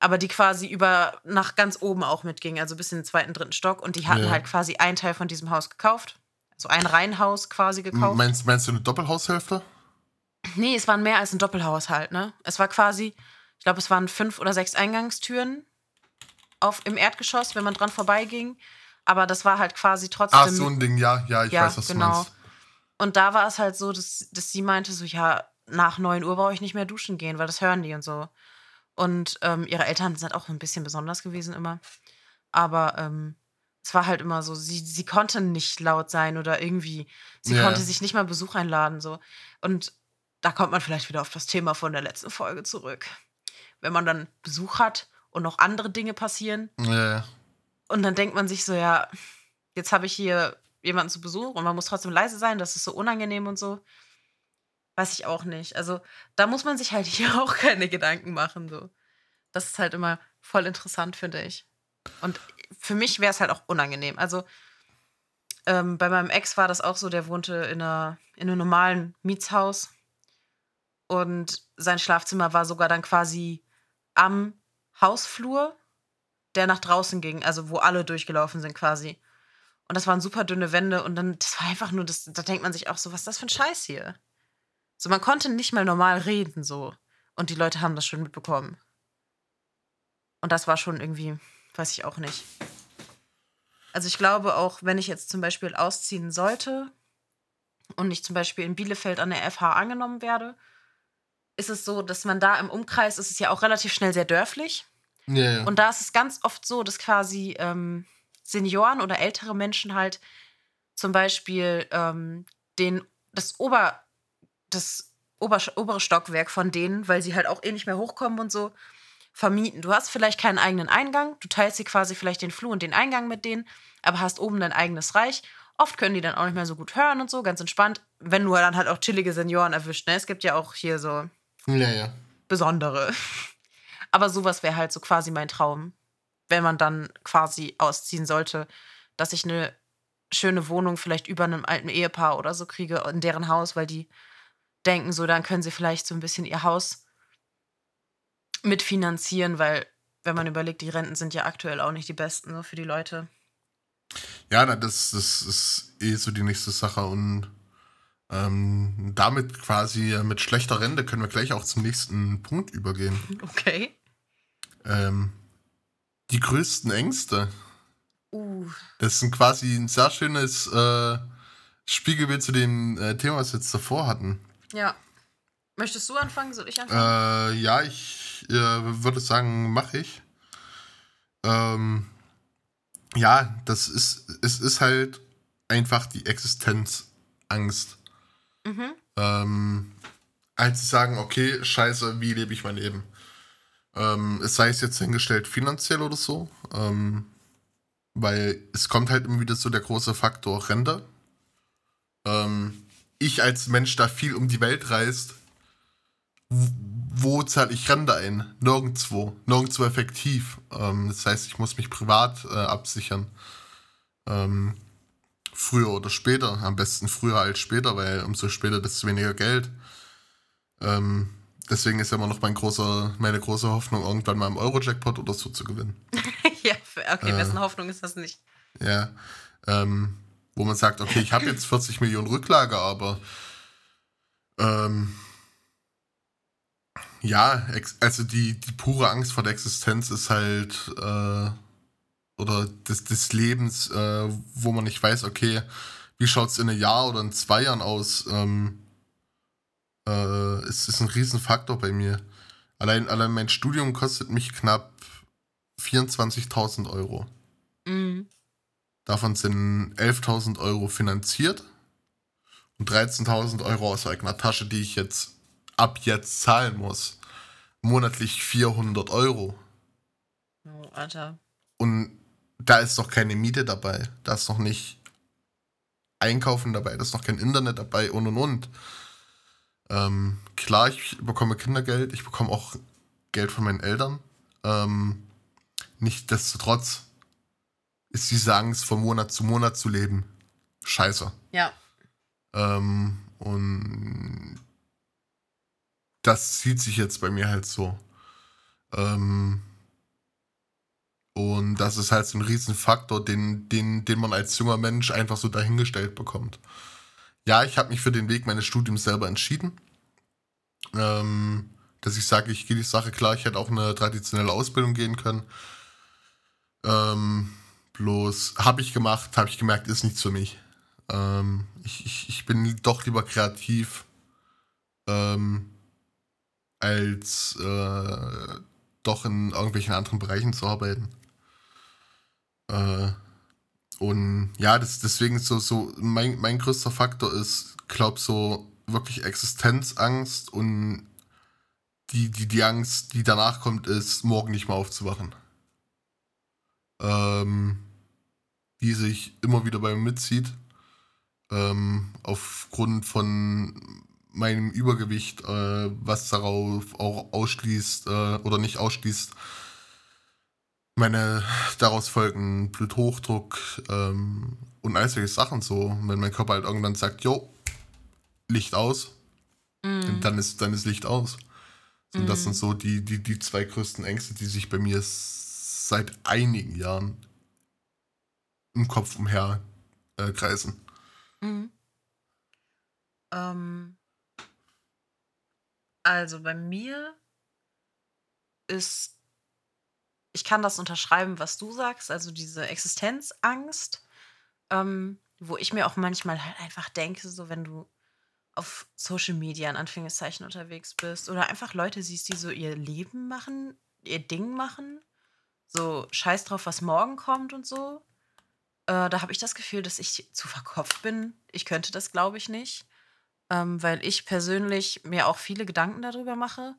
aber die quasi über nach ganz oben auch mitging, also bis in den zweiten, dritten Stock. Und die hatten ja. halt quasi einen Teil von diesem Haus gekauft. So ein Reihenhaus quasi gekauft. Meinst, meinst du eine Doppelhaushälfte? Nee, es waren mehr als ein Doppelhaushalt, ne? Es war quasi, ich glaube, es waren fünf oder sechs Eingangstüren auf, im Erdgeschoss, wenn man dran vorbeiging. Aber das war halt quasi trotzdem. Ah, so ein Ding, ja, ja, ich ja, weiß, was genau. du meinst. Und da war es halt so, dass, dass sie meinte, so, ja, nach 9 Uhr brauche ich nicht mehr duschen gehen, weil das hören die und so. Und ähm, ihre Eltern sind auch ein bisschen besonders gewesen immer. Aber ähm, es war halt immer so, sie, sie konnte nicht laut sein oder irgendwie, sie ja. konnte sich nicht mal Besuch einladen. So. Und da kommt man vielleicht wieder auf das Thema von der letzten Folge zurück. Wenn man dann Besuch hat und noch andere Dinge passieren. Ja. Und dann denkt man sich so, ja, jetzt habe ich hier jemanden zu Besuch und man muss trotzdem leise sein, das ist so unangenehm und so. Weiß ich auch nicht. Also da muss man sich halt hier auch keine Gedanken machen. So. Das ist halt immer voll interessant, finde ich. Und für mich wäre es halt auch unangenehm. Also ähm, bei meinem Ex war das auch so, der wohnte in, einer, in einem normalen Mietshaus. Und sein Schlafzimmer war sogar dann quasi am Hausflur, der nach draußen ging, also wo alle durchgelaufen sind quasi. Und das waren super dünne Wände und dann, das war einfach nur, das, da denkt man sich auch so, was ist das für ein Scheiß hier? So, man konnte nicht mal normal reden, so. Und die Leute haben das schon mitbekommen. Und das war schon irgendwie, weiß ich auch nicht. Also ich glaube auch, wenn ich jetzt zum Beispiel ausziehen sollte und ich zum Beispiel in Bielefeld an der FH angenommen werde, ist es so, dass man da im Umkreis ist es ja auch relativ schnell sehr dörflich. Ja, ja. Und da ist es ganz oft so, dass quasi ähm, Senioren oder ältere Menschen halt zum Beispiel ähm, den, das Ober, das Ober obere Stockwerk von denen, weil sie halt auch eh nicht mehr hochkommen und so, vermieten. Du hast vielleicht keinen eigenen Eingang, du teilst sie quasi vielleicht den Flur und den Eingang mit denen, aber hast oben dein eigenes Reich. Oft können die dann auch nicht mehr so gut hören und so, ganz entspannt. Wenn du dann halt auch chillige Senioren erwischt, ne? Es gibt ja auch hier so ja, ja. besondere. Aber sowas wäre halt so quasi mein Traum, wenn man dann quasi ausziehen sollte, dass ich eine schöne Wohnung vielleicht über einem alten Ehepaar oder so kriege in deren Haus, weil die denken, so dann können sie vielleicht so ein bisschen ihr Haus mitfinanzieren, weil wenn man überlegt, die Renten sind ja aktuell auch nicht die besten so für die Leute. Ja, das, das ist eh so die nächste Sache und ähm, damit quasi äh, mit schlechter Rente können wir gleich auch zum nächsten Punkt übergehen. Okay. Ähm, die größten Ängste. Uh. Das ist quasi ein sehr schönes äh, Spiegelbild zu dem äh, Thema, was wir jetzt davor hatten. Ja. Möchtest du anfangen? Soll ich anfangen? Äh, ja, ich äh, würde sagen, mache ich. Ähm, ja, das ist, es ist halt einfach die Existenzangst. Mhm. Ähm, als sie sagen, okay, scheiße, wie lebe ich mein Leben? Ähm, es sei es jetzt hingestellt finanziell oder so. Ähm, weil es kommt halt immer wieder so der große Faktor Rente. Ähm, ich als Mensch, der viel um die Welt reist, wo zahle ich Rente ein? Nirgendwo. Nirgendwo effektiv. Ähm, das heißt, ich muss mich privat äh, absichern. Ähm, früher oder später. Am besten früher als später, weil umso später, desto weniger Geld. Ähm, deswegen ist ja immer noch mein großer, meine große Hoffnung, irgendwann mal im Euro-Jackpot oder so zu gewinnen. ja, okay, äh, wessen Hoffnung ist das nicht? Ja. Ähm, wo man sagt, okay, ich habe jetzt 40 Millionen Rücklage, aber ähm, ja, also die, die pure Angst vor der Existenz ist halt, äh, oder des, des Lebens, äh, wo man nicht weiß, okay, wie schaut es in einem Jahr oder in zwei Jahren aus, ähm, äh, ist, ist ein Riesenfaktor bei mir. Allein, allein mein Studium kostet mich knapp 24.000 Euro. Mhm. Davon sind 11.000 Euro finanziert und 13.000 Euro aus eigener Tasche, die ich jetzt ab jetzt zahlen muss. Monatlich 400 Euro. Oh, Alter. Und da ist noch keine Miete dabei. Da ist noch nicht Einkaufen dabei. Da ist noch kein Internet dabei und und und. Ähm, klar, ich bekomme Kindergeld. Ich bekomme auch Geld von meinen Eltern. Ähm, Nichtsdestotrotz ist diese Angst von Monat zu Monat zu leben scheiße. Ja. Ähm, und das zieht sich jetzt bei mir halt so. Ähm, und das ist halt so ein Riesenfaktor, den, den, den man als junger Mensch einfach so dahingestellt bekommt. Ja, ich habe mich für den Weg meines Studiums selber entschieden. Ähm, dass ich sage, ich gehe die Sache klar, ich hätte auch eine traditionelle Ausbildung gehen können. Ähm, bloß habe ich gemacht, habe ich gemerkt, ist nichts für mich. Ähm, ich, ich, ich bin doch lieber kreativ, ähm, als äh, doch in irgendwelchen anderen Bereichen zu arbeiten. Äh, und ja, das, deswegen so, so mein, mein größter Faktor ist, glaube so wirklich Existenzangst und die, die, die Angst, die danach kommt, ist, morgen nicht mehr aufzuwachen ähm, die sich immer wieder bei mir mitzieht. Ähm, aufgrund von meinem Übergewicht, äh, was darauf auch ausschließt äh, oder nicht ausschließt, meine daraus folgenden Bluthochdruck ähm, und all solche Sachen so. Wenn mein Körper halt irgendwann sagt, jo, Licht aus, mm. dann, ist, dann ist Licht aus. Und mm. das sind so die, die, die zwei größten Ängste, die sich bei mir seit einigen Jahren im Kopf umher äh, kreisen. Mhm. Ähm, also bei mir ist, ich kann das unterschreiben, was du sagst, also diese Existenzangst, ähm, wo ich mir auch manchmal halt einfach denke, so wenn du auf Social Media in Anführungszeichen unterwegs bist oder einfach Leute siehst, die so ihr Leben machen, ihr Ding machen so scheiß drauf, was morgen kommt und so. Äh, da habe ich das Gefühl, dass ich zu verkopft bin. Ich könnte das, glaube ich, nicht. Ähm, weil ich persönlich mir auch viele Gedanken darüber mache.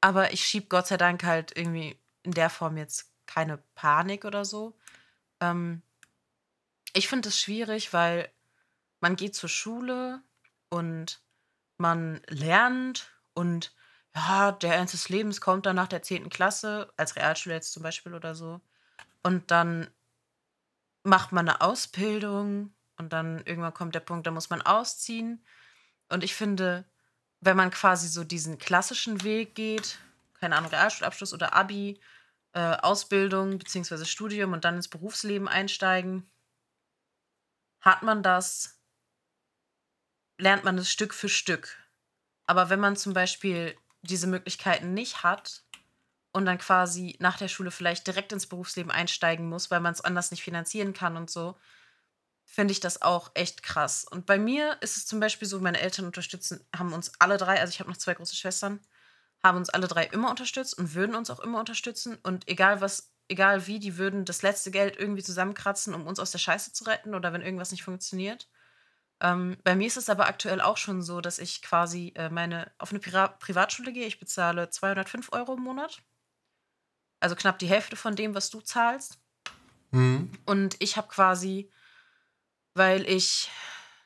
Aber ich schiebe Gott sei Dank halt irgendwie in der Form jetzt keine Panik oder so. Ähm, ich finde es schwierig, weil man geht zur Schule und man lernt und ja, der Ernst des Lebens kommt dann nach der 10. Klasse, als Realschule jetzt zum Beispiel oder so. Und dann macht man eine Ausbildung und dann irgendwann kommt der Punkt, da muss man ausziehen. Und ich finde, wenn man quasi so diesen klassischen Weg geht, keine Ahnung, Realschulabschluss oder Abi, äh, Ausbildung bzw. Studium und dann ins Berufsleben einsteigen, hat man das, lernt man es Stück für Stück. Aber wenn man zum Beispiel diese Möglichkeiten nicht hat und dann quasi nach der Schule vielleicht direkt ins Berufsleben einsteigen muss, weil man es anders nicht finanzieren kann und so, finde ich das auch echt krass. Und bei mir ist es zum Beispiel so, meine Eltern unterstützen, haben uns alle drei, also ich habe noch zwei große Schwestern, haben uns alle drei immer unterstützt und würden uns auch immer unterstützen. Und egal was, egal wie, die würden das letzte Geld irgendwie zusammenkratzen, um uns aus der Scheiße zu retten oder wenn irgendwas nicht funktioniert. Ähm, bei mir ist es aber aktuell auch schon so, dass ich quasi äh, meine auf eine Pri Privatschule gehe. Ich bezahle 205 Euro im Monat. Also knapp die Hälfte von dem, was du zahlst. Mhm. Und ich habe quasi, weil ich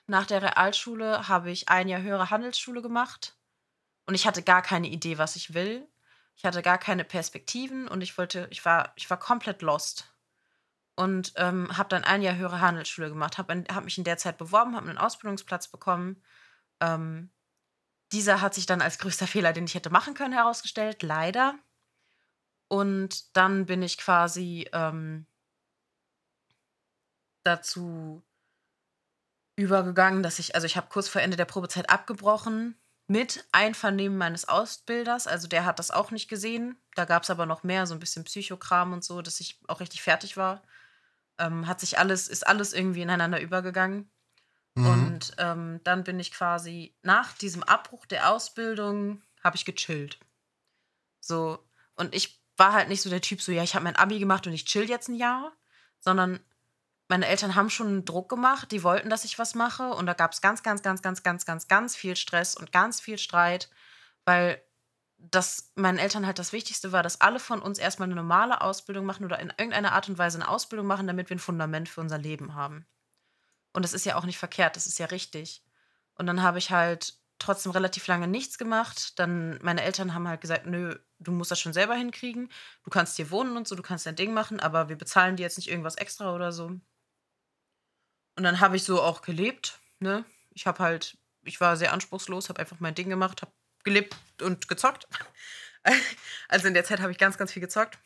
nach der Realschule habe ich ein Jahr höhere Handelsschule gemacht. Und ich hatte gar keine Idee, was ich will. Ich hatte gar keine Perspektiven und ich wollte, ich war, ich war komplett lost. Und ähm, habe dann ein Jahr höhere Handelsschule gemacht, habe hab mich in der Zeit beworben, habe einen Ausbildungsplatz bekommen. Ähm, dieser hat sich dann als größter Fehler, den ich hätte machen können, herausgestellt, leider. Und dann bin ich quasi ähm, dazu übergegangen, dass ich, also ich habe kurz vor Ende der Probezeit abgebrochen mit Einvernehmen meines Ausbilders. Also der hat das auch nicht gesehen. Da gab es aber noch mehr, so ein bisschen Psychokram und so, dass ich auch richtig fertig war. Ähm, hat sich alles, ist alles irgendwie ineinander übergegangen. Mhm. Und ähm, dann bin ich quasi nach diesem Abbruch der Ausbildung, habe ich gechillt. So, und ich war halt nicht so der Typ, so, ja, ich habe mein Abi gemacht und ich chill jetzt ein Jahr, sondern meine Eltern haben schon Druck gemacht, die wollten, dass ich was mache. Und da gab es ganz, ganz, ganz, ganz, ganz, ganz, ganz viel Stress und ganz viel Streit, weil das meinen Eltern halt das Wichtigste war, dass alle von uns erstmal eine normale Ausbildung machen oder in irgendeiner Art und Weise eine Ausbildung machen, damit wir ein Fundament für unser Leben haben. Und das ist ja auch nicht verkehrt, das ist ja richtig. Und dann habe ich halt trotzdem relativ lange nichts gemacht. Dann meine Eltern haben halt gesagt, nö, du musst das schon selber hinkriegen. Du kannst hier wohnen und so, du kannst dein Ding machen, aber wir bezahlen dir jetzt nicht irgendwas extra oder so. Und dann habe ich so auch gelebt. Ne? Ich habe halt, ich war sehr anspruchslos, habe einfach mein Ding gemacht, habe gelebt und gezockt. also in der Zeit habe ich ganz, ganz viel gezockt.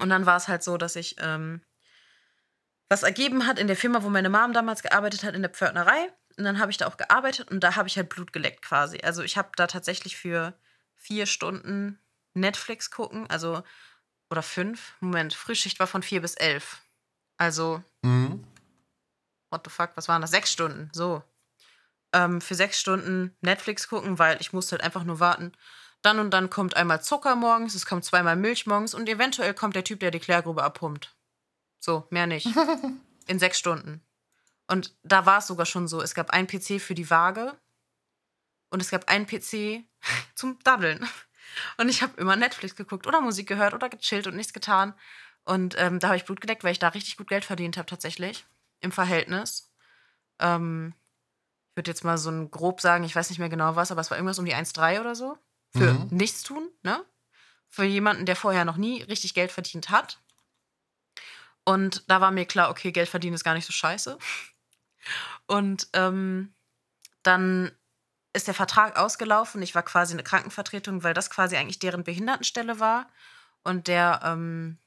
Und dann war es halt so, dass ich ähm, was ergeben hat in der Firma, wo meine Mom damals gearbeitet hat, in der Pförtnerei. Und dann habe ich da auch gearbeitet und da habe ich halt Blut geleckt quasi. Also ich habe da tatsächlich für vier Stunden Netflix gucken, also oder fünf. Moment, Frühschicht war von vier bis elf. Also mhm what the fuck, was waren das? Sechs Stunden, so. Ähm, für sechs Stunden Netflix gucken, weil ich musste halt einfach nur warten. Dann und dann kommt einmal Zucker morgens, es kommt zweimal Milch morgens und eventuell kommt der Typ, der die Klärgrube abpumpt. So, mehr nicht. In sechs Stunden. Und da war es sogar schon so, es gab einen PC für die Waage und es gab einen PC zum Daddeln. Und ich habe immer Netflix geguckt oder Musik gehört oder gechillt und nichts getan. Und ähm, da habe ich Blut gedeckt, weil ich da richtig gut Geld verdient habe tatsächlich im Verhältnis. Ähm, ich würde jetzt mal so ein grob sagen, ich weiß nicht mehr genau was, aber es war irgendwas um die 1,3 oder so. Für mhm. nichts tun, ne? Für jemanden, der vorher noch nie richtig Geld verdient hat. Und da war mir klar, okay, Geld verdienen ist gar nicht so scheiße. Und ähm, dann ist der Vertrag ausgelaufen. Ich war quasi eine Krankenvertretung, weil das quasi eigentlich deren Behindertenstelle war. Und der, ähm,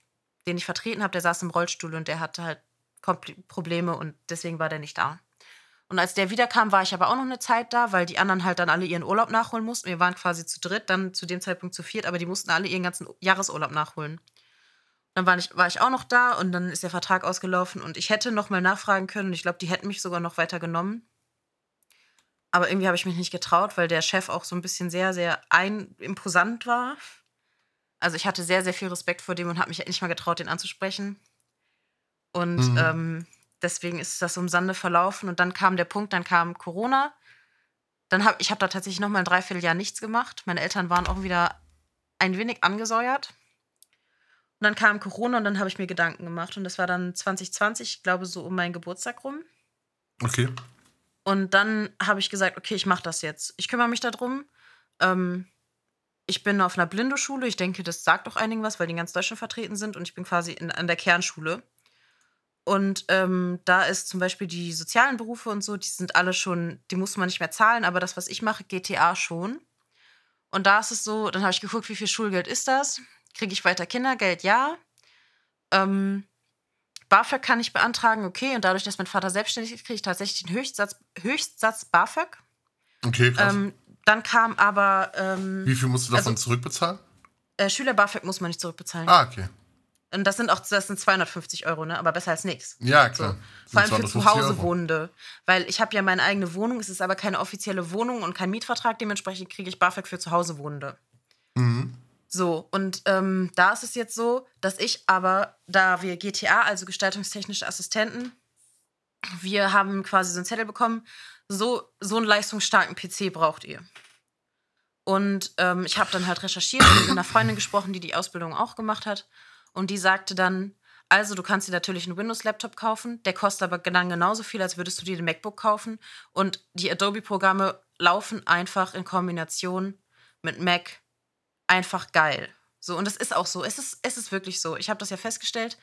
den ich vertreten habe, der saß im Rollstuhl und der hatte halt Probleme und deswegen war der nicht da. Und als der wiederkam, war ich aber auch noch eine Zeit da, weil die anderen halt dann alle ihren Urlaub nachholen mussten. Wir waren quasi zu dritt, dann zu dem Zeitpunkt zu viert, aber die mussten alle ihren ganzen Jahresurlaub nachholen. Dann war ich, war ich auch noch da und dann ist der Vertrag ausgelaufen und ich hätte noch mal nachfragen können. Ich glaube, die hätten mich sogar noch weiter genommen. Aber irgendwie habe ich mich nicht getraut, weil der Chef auch so ein bisschen sehr, sehr ein imposant war. Also ich hatte sehr, sehr viel Respekt vor dem und habe mich nicht mal getraut, den anzusprechen. Und mhm. ähm, deswegen ist das um Sande verlaufen. Und dann kam der Punkt, dann kam Corona. Dann hab, ich habe da tatsächlich noch mal ein Dreivierteljahr nichts gemacht. Meine Eltern waren auch wieder ein wenig angesäuert. Und dann kam Corona und dann habe ich mir Gedanken gemacht. Und das war dann 2020, ich glaube so um meinen Geburtstag rum. Okay. Und dann habe ich gesagt, okay, ich mache das jetzt. Ich kümmere mich darum. Ähm, ich bin auf einer Blindoschule. Ich denke, das sagt auch einigen was, weil die in ganz Deutschland vertreten sind. Und ich bin quasi in, an der Kernschule. Und ähm, da ist zum Beispiel die sozialen Berufe und so, die sind alle schon, die muss man nicht mehr zahlen, aber das, was ich mache, GTA schon. Und da ist es so, dann habe ich geguckt, wie viel Schulgeld ist das? Kriege ich weiter Kindergeld? Ja. Ähm, BAföG kann ich beantragen, okay. Und dadurch, dass mein Vater selbstständig ist, kriege ich tatsächlich den Höchstsatz, Höchstsatz BAföG. Okay, krass. Ähm, dann kam aber. Ähm, wie viel musst du davon also, zurückbezahlen? Äh, Schüler-BAföG muss man nicht zurückbezahlen. Ah, okay. Und das sind auch das sind 250 Euro, ne? Aber besser als nichts. Ja, klar. So. Vor allem für zu Hause Wohnende. Weil ich habe ja meine eigene Wohnung, es ist aber keine offizielle Wohnung und kein Mietvertrag, dementsprechend kriege ich BAföG für zu Hause Wohnende. Mhm. So, und ähm, da ist es jetzt so, dass ich aber, da wir GTA, also gestaltungstechnische Assistenten, wir haben quasi so einen Zettel bekommen, so, so einen leistungsstarken PC braucht ihr. Und ähm, ich habe dann halt recherchiert und mit einer Freundin gesprochen, die die Ausbildung auch gemacht hat. Und die sagte dann, also du kannst dir natürlich einen Windows-Laptop kaufen, der kostet aber dann genauso viel, als würdest du dir den MacBook kaufen. Und die Adobe-Programme laufen einfach in Kombination mit Mac einfach geil. So, und es ist auch so. Es ist, es ist wirklich so. Ich habe das ja festgestellt.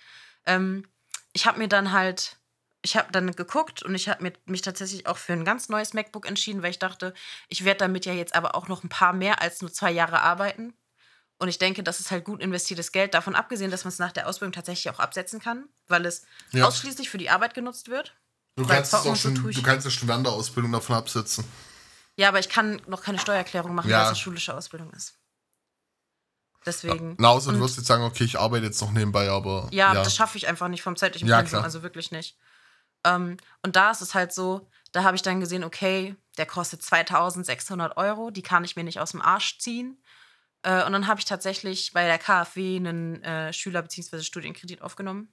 Ähm, ich habe mir dann halt, ich habe dann geguckt und ich habe mich tatsächlich auch für ein ganz neues MacBook entschieden, weil ich dachte, ich werde damit ja jetzt aber auch noch ein paar mehr als nur zwei Jahre arbeiten. Und ich denke, das ist halt gut investiertes Geld, davon abgesehen, dass man es nach der Ausbildung tatsächlich auch absetzen kann, weil es ja. ausschließlich für die Arbeit genutzt wird. Du kannst, es auch schon, du kannst ja schon während der Ausbildung davon absetzen. Ja, aber ich kann noch keine Steuererklärung machen, ja. weil es eine schulische Ausbildung ist. Deswegen. Na, außer du wirst jetzt sagen, okay, ich arbeite jetzt noch nebenbei, aber. Ja, ja. das schaffe ich einfach nicht vom zeitlichen ja, Pensum, also wirklich nicht. Ähm, und da ist es halt so, da habe ich dann gesehen, okay, der kostet 2600 Euro, die kann ich mir nicht aus dem Arsch ziehen. Äh, und dann habe ich tatsächlich bei der KfW einen äh, Schüler- bzw. Studienkredit aufgenommen.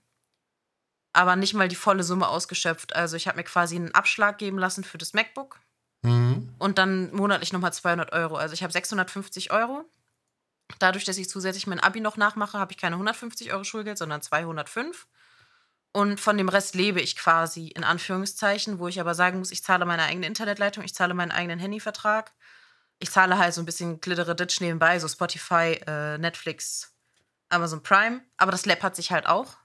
Aber nicht mal die volle Summe ausgeschöpft. Also ich habe mir quasi einen Abschlag geben lassen für das MacBook. Mhm. Und dann monatlich nochmal 200 Euro. Also ich habe 650 Euro. Dadurch, dass ich zusätzlich mein Abi noch nachmache, habe ich keine 150 Euro Schulgeld, sondern 205. Und von dem Rest lebe ich quasi in Anführungszeichen, wo ich aber sagen muss, ich zahle meine eigene Internetleitung, ich zahle meinen eigenen Handyvertrag. Ich zahle halt so ein bisschen Glittereditch nebenbei, so Spotify, äh, Netflix, Amazon Prime. Aber das läppert sich halt auch.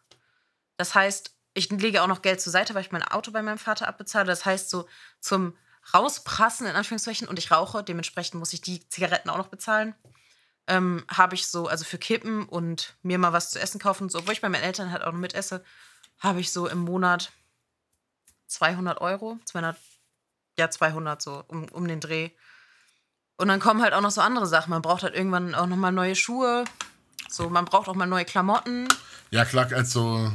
Das heißt, ich lege auch noch Geld zur Seite, weil ich mein Auto bei meinem Vater abbezahle. Das heißt, so zum Rausprassen, in Anführungszeichen, und ich rauche, dementsprechend muss ich die Zigaretten auch noch bezahlen ähm, habe ich so, also für Kippen und mir mal was zu essen kaufen, so, obwohl ich bei meinen Eltern halt auch noch mitesse, habe ich so im Monat 200 Euro, 200, ja 200 so, um, um den Dreh. Und dann kommen halt auch noch so andere Sachen. Man braucht halt irgendwann auch noch mal neue Schuhe. So, man braucht auch mal neue Klamotten. Ja, klar, also.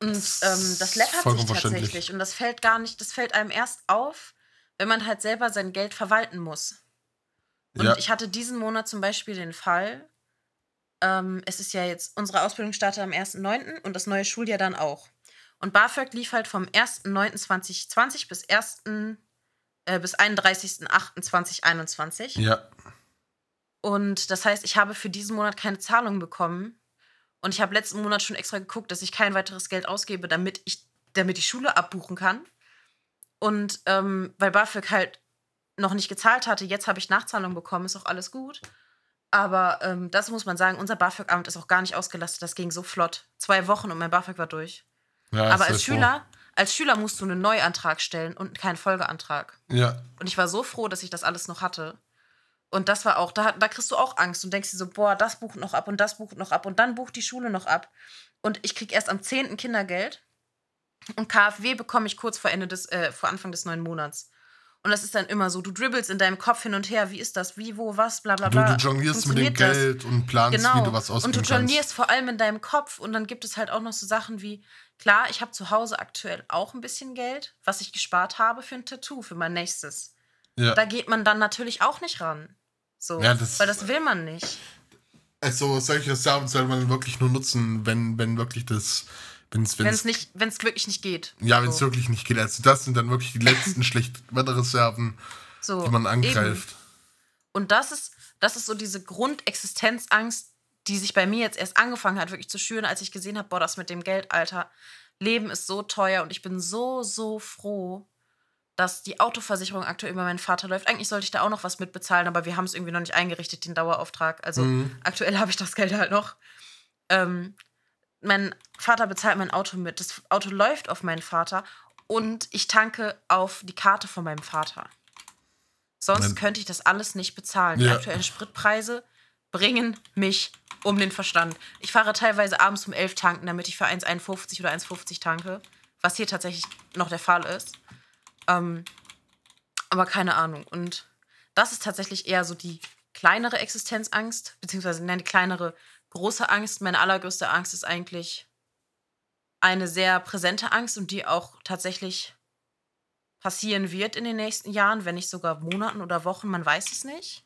Und ähm, das läppert sich tatsächlich. Und das fällt gar nicht, das fällt einem erst auf, wenn man halt selber sein Geld verwalten muss. Und ja. ich hatte diesen Monat zum Beispiel den Fall, ähm, es ist ja jetzt, unsere Ausbildung startet am 1.9. und das neue Schuljahr dann auch. Und BAföG lief halt vom 1.9.2020 bis 1. Äh, bis 31.08.2021. Ja. Und das heißt, ich habe für diesen Monat keine Zahlung bekommen. Und ich habe letzten Monat schon extra geguckt, dass ich kein weiteres Geld ausgebe, damit ich, damit die Schule abbuchen kann. Und ähm, weil BAföG halt noch nicht gezahlt hatte, jetzt habe ich Nachzahlung bekommen, ist auch alles gut. Aber ähm, das muss man sagen, unser BAföG-Amt ist auch gar nicht ausgelastet. Das ging so flott. Zwei Wochen und mein BAföG war durch. Ja, Aber als Schüler, als Schüler musst du einen Neuantrag stellen und keinen Folgeantrag. Ja. Und ich war so froh, dass ich das alles noch hatte. Und das war auch, da, da kriegst du auch Angst und denkst dir so, boah, das bucht noch ab und das bucht noch ab und dann bucht die Schule noch ab. Und ich krieg erst am 10. Kindergeld und KfW bekomme ich kurz vor Ende des, äh, vor Anfang des neuen Monats. Und das ist dann immer so, du dribbelst in deinem Kopf hin und her, wie ist das, wie, wo, was, bla bla bla. Du, du jonglierst mit dem Geld und planst, genau. wie du was ausgeben Und du jonglierst kannst. vor allem in deinem Kopf und dann gibt es halt auch noch so Sachen wie, klar, ich habe zu Hause aktuell auch ein bisschen Geld, was ich gespart habe für ein Tattoo, für mein nächstes. Ja. Da geht man dann natürlich auch nicht ran. So, ja, das, weil das will man nicht. Also solche Reserven soll man wirklich nur nutzen, wenn, wenn wirklich das wenn es nicht, wenn es wirklich nicht geht. Ja, wenn es so. wirklich nicht geht. Also das sind dann wirklich die letzten Schlechtwetterreserven, so, die man angreift. Eben. Und das ist, das ist so diese Grundexistenzangst, die sich bei mir jetzt erst angefangen hat, wirklich zu schüren, als ich gesehen habe, boah, das mit dem Geld, Alter, Leben ist so teuer und ich bin so, so froh, dass die Autoversicherung aktuell über meinen Vater läuft. Eigentlich sollte ich da auch noch was mitbezahlen, aber wir haben es irgendwie noch nicht eingerichtet, den Dauerauftrag. Also mhm. aktuell habe ich das Geld halt noch. Ähm, mein Vater bezahlt mein Auto mit. Das Auto läuft auf meinen Vater und ich tanke auf die Karte von meinem Vater. Sonst mein könnte ich das alles nicht bezahlen. Ja. Die aktuellen Spritpreise bringen mich um den Verstand. Ich fahre teilweise abends um 11 tanken, damit ich für 1,51 oder 1,50 tanke. Was hier tatsächlich noch der Fall ist. Ähm, aber keine Ahnung. Und das ist tatsächlich eher so die kleinere Existenzangst, beziehungsweise nein, die kleinere große Angst. Meine allergrößte Angst ist eigentlich eine sehr präsente Angst und die auch tatsächlich passieren wird in den nächsten Jahren, wenn nicht sogar Monaten oder Wochen, man weiß es nicht.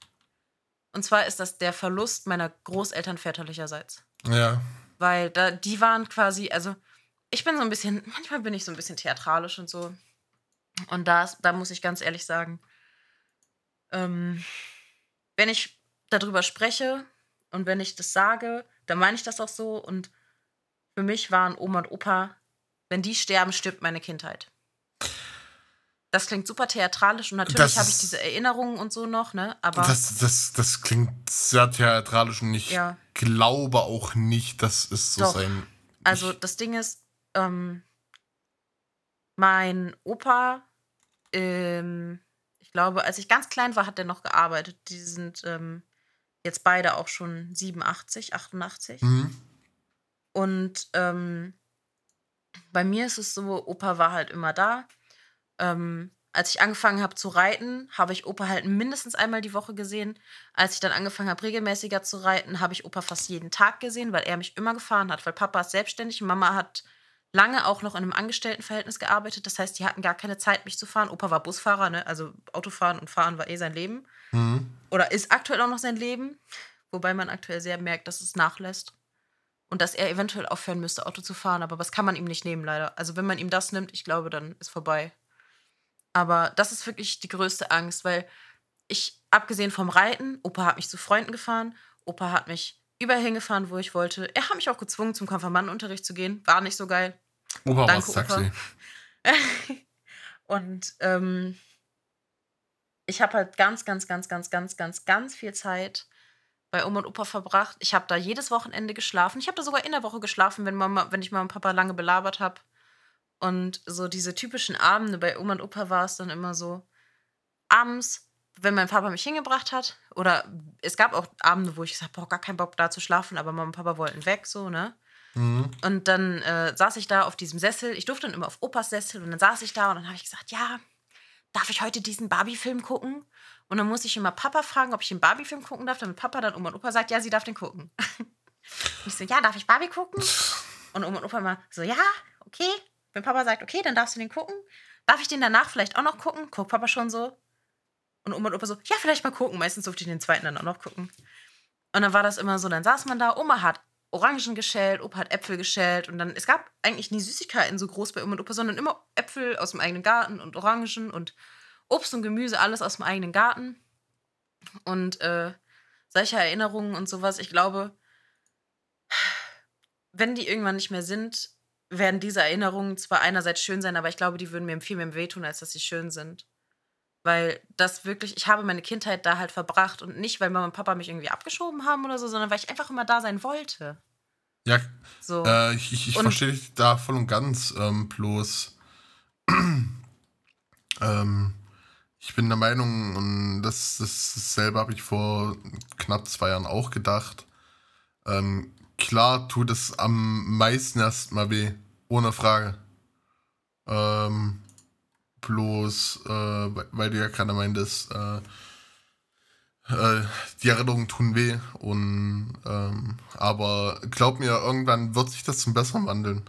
Und zwar ist das der Verlust meiner Großeltern väterlicherseits. Ja. Weil da, die waren quasi, also ich bin so ein bisschen, manchmal bin ich so ein bisschen theatralisch und so. Und das, da muss ich ganz ehrlich sagen, ähm, wenn ich darüber spreche, und wenn ich das sage, dann meine ich das auch so. Und für mich waren Oma und Opa, wenn die sterben, stirbt meine Kindheit. Das klingt super theatralisch und natürlich habe ich diese Erinnerungen und so noch, ne? Aber das, das, das klingt sehr theatralisch und ich ja. glaube auch nicht, dass es so Doch. sein. Also das Ding ist, ähm, mein Opa, ähm, ich glaube, als ich ganz klein war, hat er noch gearbeitet. Die sind ähm, jetzt beide auch schon 87, 88. Mhm. Und ähm, bei mir ist es so, Opa war halt immer da. Ähm, als ich angefangen habe zu reiten, habe ich Opa halt mindestens einmal die Woche gesehen. Als ich dann angefangen habe, regelmäßiger zu reiten, habe ich Opa fast jeden Tag gesehen, weil er mich immer gefahren hat. Weil Papa ist selbstständig, Mama hat lange auch noch in einem Angestelltenverhältnis gearbeitet. Das heißt, die hatten gar keine Zeit, mich zu fahren. Opa war Busfahrer, ne? also Autofahren und Fahren war eh sein Leben. Mhm. Oder ist aktuell auch noch sein Leben. Wobei man aktuell sehr merkt, dass es nachlässt. Und dass er eventuell aufhören müsste, Auto zu fahren. Aber das kann man ihm nicht nehmen, leider. Also, wenn man ihm das nimmt, ich glaube, dann ist vorbei. Aber das ist wirklich die größte Angst, weil ich, abgesehen vom Reiten, Opa hat mich zu Freunden gefahren, Opa hat mich überall hingefahren, wo ich wollte. Er hat mich auch gezwungen, zum Konfirmandenunterricht zu gehen. War nicht so geil. Opa Danke, Opa. Und ähm, ich habe halt ganz, ganz, ganz, ganz, ganz, ganz, ganz viel Zeit bei Oma und Opa verbracht. Ich habe da jedes Wochenende geschlafen. Ich habe da sogar in der Woche geschlafen, wenn, Mama, wenn ich Mama und Papa lange belabert habe. Und so diese typischen Abende bei Oma und Opa war es dann immer so, abends, wenn mein Papa mich hingebracht hat, oder es gab auch Abende, wo ich gesagt habe, gar keinen Bock da zu schlafen, aber Mama und Papa wollten weg, so, ne? Mhm. Und dann äh, saß ich da auf diesem Sessel. Ich durfte dann immer auf Opas Sessel und dann saß ich da und dann habe ich gesagt, ja, darf ich heute diesen Barbie-Film gucken? Und dann muss ich immer Papa fragen, ob ich den Barbie-Film gucken darf, damit Papa dann Oma und Opa sagt, ja, sie darf den gucken. ich so, ja, darf ich Barbie gucken? Und Oma und Opa immer so, ja, okay. Wenn Papa sagt, okay, dann darfst du den gucken. Darf ich den danach vielleicht auch noch gucken? Guckt Papa schon so. Und Oma und Opa so, ja, vielleicht mal gucken. Meistens durfte ich den zweiten dann auch noch gucken. Und dann war das immer so, dann saß man da, Oma hat Orangen geschält, Opa hat Äpfel geschält und dann, es gab eigentlich nie Süßigkeiten so groß bei Oma und Opa, sondern immer Äpfel aus dem eigenen Garten und Orangen und Obst und Gemüse, alles aus dem eigenen Garten. Und äh, solche Erinnerungen und sowas, ich glaube, wenn die irgendwann nicht mehr sind, werden diese Erinnerungen zwar einerseits schön sein, aber ich glaube, die würden mir viel mehr wehtun, als dass sie schön sind. Weil das wirklich, ich habe meine Kindheit da halt verbracht und nicht, weil Mama und Papa mich irgendwie abgeschoben haben oder so, sondern weil ich einfach immer da sein wollte. Ja, so. Äh, ich, ich, ich verstehe dich da voll und ganz. Ähm, bloß, ähm, ich bin der Meinung, und das, das, dasselbe habe ich vor knapp zwei Jahren auch gedacht. Ähm, klar tut es am meisten erstmal weh, ohne Frage. Ähm, bloß, äh, weil du ja gerade meintest, äh, äh, die Erinnerungen tun weh. Und, ähm, aber glaub mir, irgendwann wird sich das zum Besseren wandeln.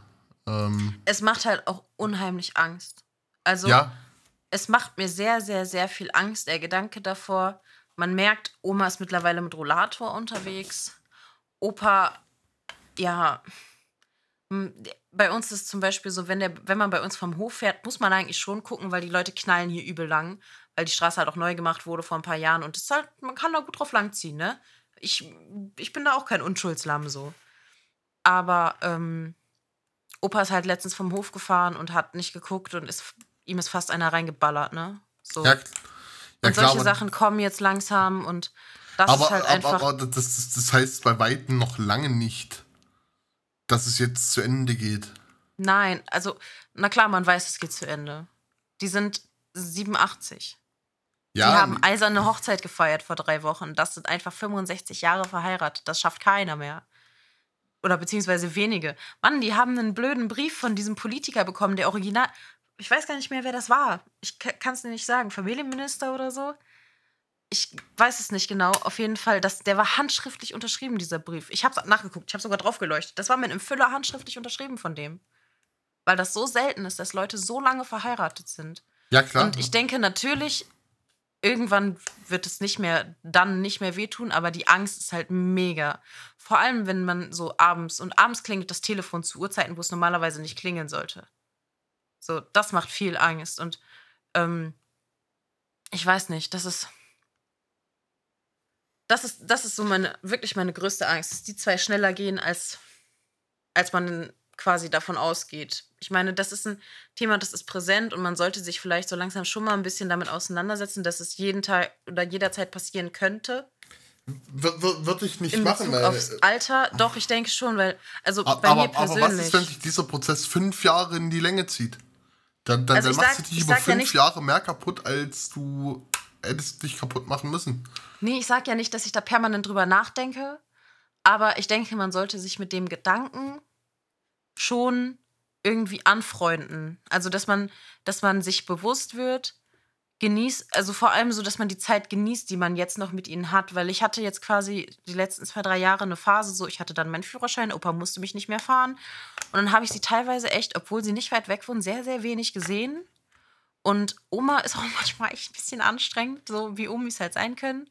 Ähm, es macht halt auch unheimlich Angst. Also, ja. es macht mir sehr, sehr, sehr viel Angst, der Gedanke davor. Man merkt, Oma ist mittlerweile mit Rollator unterwegs. Opa ja, bei uns ist zum Beispiel so, wenn, der, wenn man bei uns vom Hof fährt, muss man eigentlich schon gucken, weil die Leute knallen hier übel lang, weil die Straße halt auch neu gemacht wurde vor ein paar Jahren und das halt, man kann da gut drauf langziehen, ne? Ich, ich bin da auch kein Unschuldslamm so. Aber ähm, Opa ist halt letztens vom Hof gefahren und hat nicht geguckt und ist, ihm ist fast einer reingeballert, ne? So. Ja, ja, und klar, solche Sachen kommen jetzt langsam und das aber, ist halt einfach. Aber, aber das, das heißt bei Weitem noch lange nicht, dass es jetzt zu Ende geht. Nein, also, na klar, man weiß, es geht zu Ende. Die sind 87. Ja. Die haben eiserne Hochzeit gefeiert vor drei Wochen. Das sind einfach 65 Jahre verheiratet. Das schafft keiner mehr. Oder beziehungsweise wenige. Mann, die haben einen blöden Brief von diesem Politiker bekommen, der Original. Ich weiß gar nicht mehr, wer das war. Ich kann es dir nicht sagen. Familienminister oder so? Ich weiß es nicht genau, auf jeden Fall, das, der war handschriftlich unterschrieben, dieser Brief. Ich habe nachgeguckt, ich habe sogar drauf geleuchtet. Das war mit einem Füller handschriftlich unterschrieben von dem. Weil das so selten ist, dass Leute so lange verheiratet sind. Ja, klar. Und ich denke natürlich, irgendwann wird es nicht mehr, dann nicht mehr wehtun, aber die Angst ist halt mega. Vor allem, wenn man so abends, und abends klingelt das Telefon zu Uhrzeiten, wo es normalerweise nicht klingeln sollte. So, das macht viel Angst. Und ähm, ich weiß nicht, das ist das ist, das ist so meine, wirklich meine größte Angst, dass die zwei schneller gehen, als, als man quasi davon ausgeht. Ich meine, das ist ein Thema, das ist präsent und man sollte sich vielleicht so langsam schon mal ein bisschen damit auseinandersetzen, dass es jeden Tag oder jederzeit passieren könnte. Würde ich nicht In machen, Bezug weil. aufs Alter, doch, ich denke schon, weil, also A- bei aber, mir persönlich. aber was ist, wenn sich dieser Prozess fünf Jahre in die Länge zieht? Dann, dann, Also dann machst sag- du dich ich über sag ja fünf nicht- Jahre mehr kaputt, als du hättest dich kaputt machen müssen. Nee, ich sage ja nicht, dass ich da permanent drüber nachdenke, aber ich denke, man sollte sich mit dem Gedanken schon irgendwie anfreunden. Also, dass man, dass man sich bewusst wird, genießt, also vor allem so, dass man die Zeit genießt, die man jetzt noch mit ihnen hat, weil ich hatte jetzt quasi die letzten zwei, drei Jahre eine Phase so, ich hatte dann meinen Führerschein, Opa musste mich nicht mehr fahren und dann habe ich sie teilweise echt, obwohl sie nicht weit weg wohnen, sehr, sehr wenig gesehen und Oma ist auch manchmal echt ein bisschen anstrengend, so wie Omis halt sein können.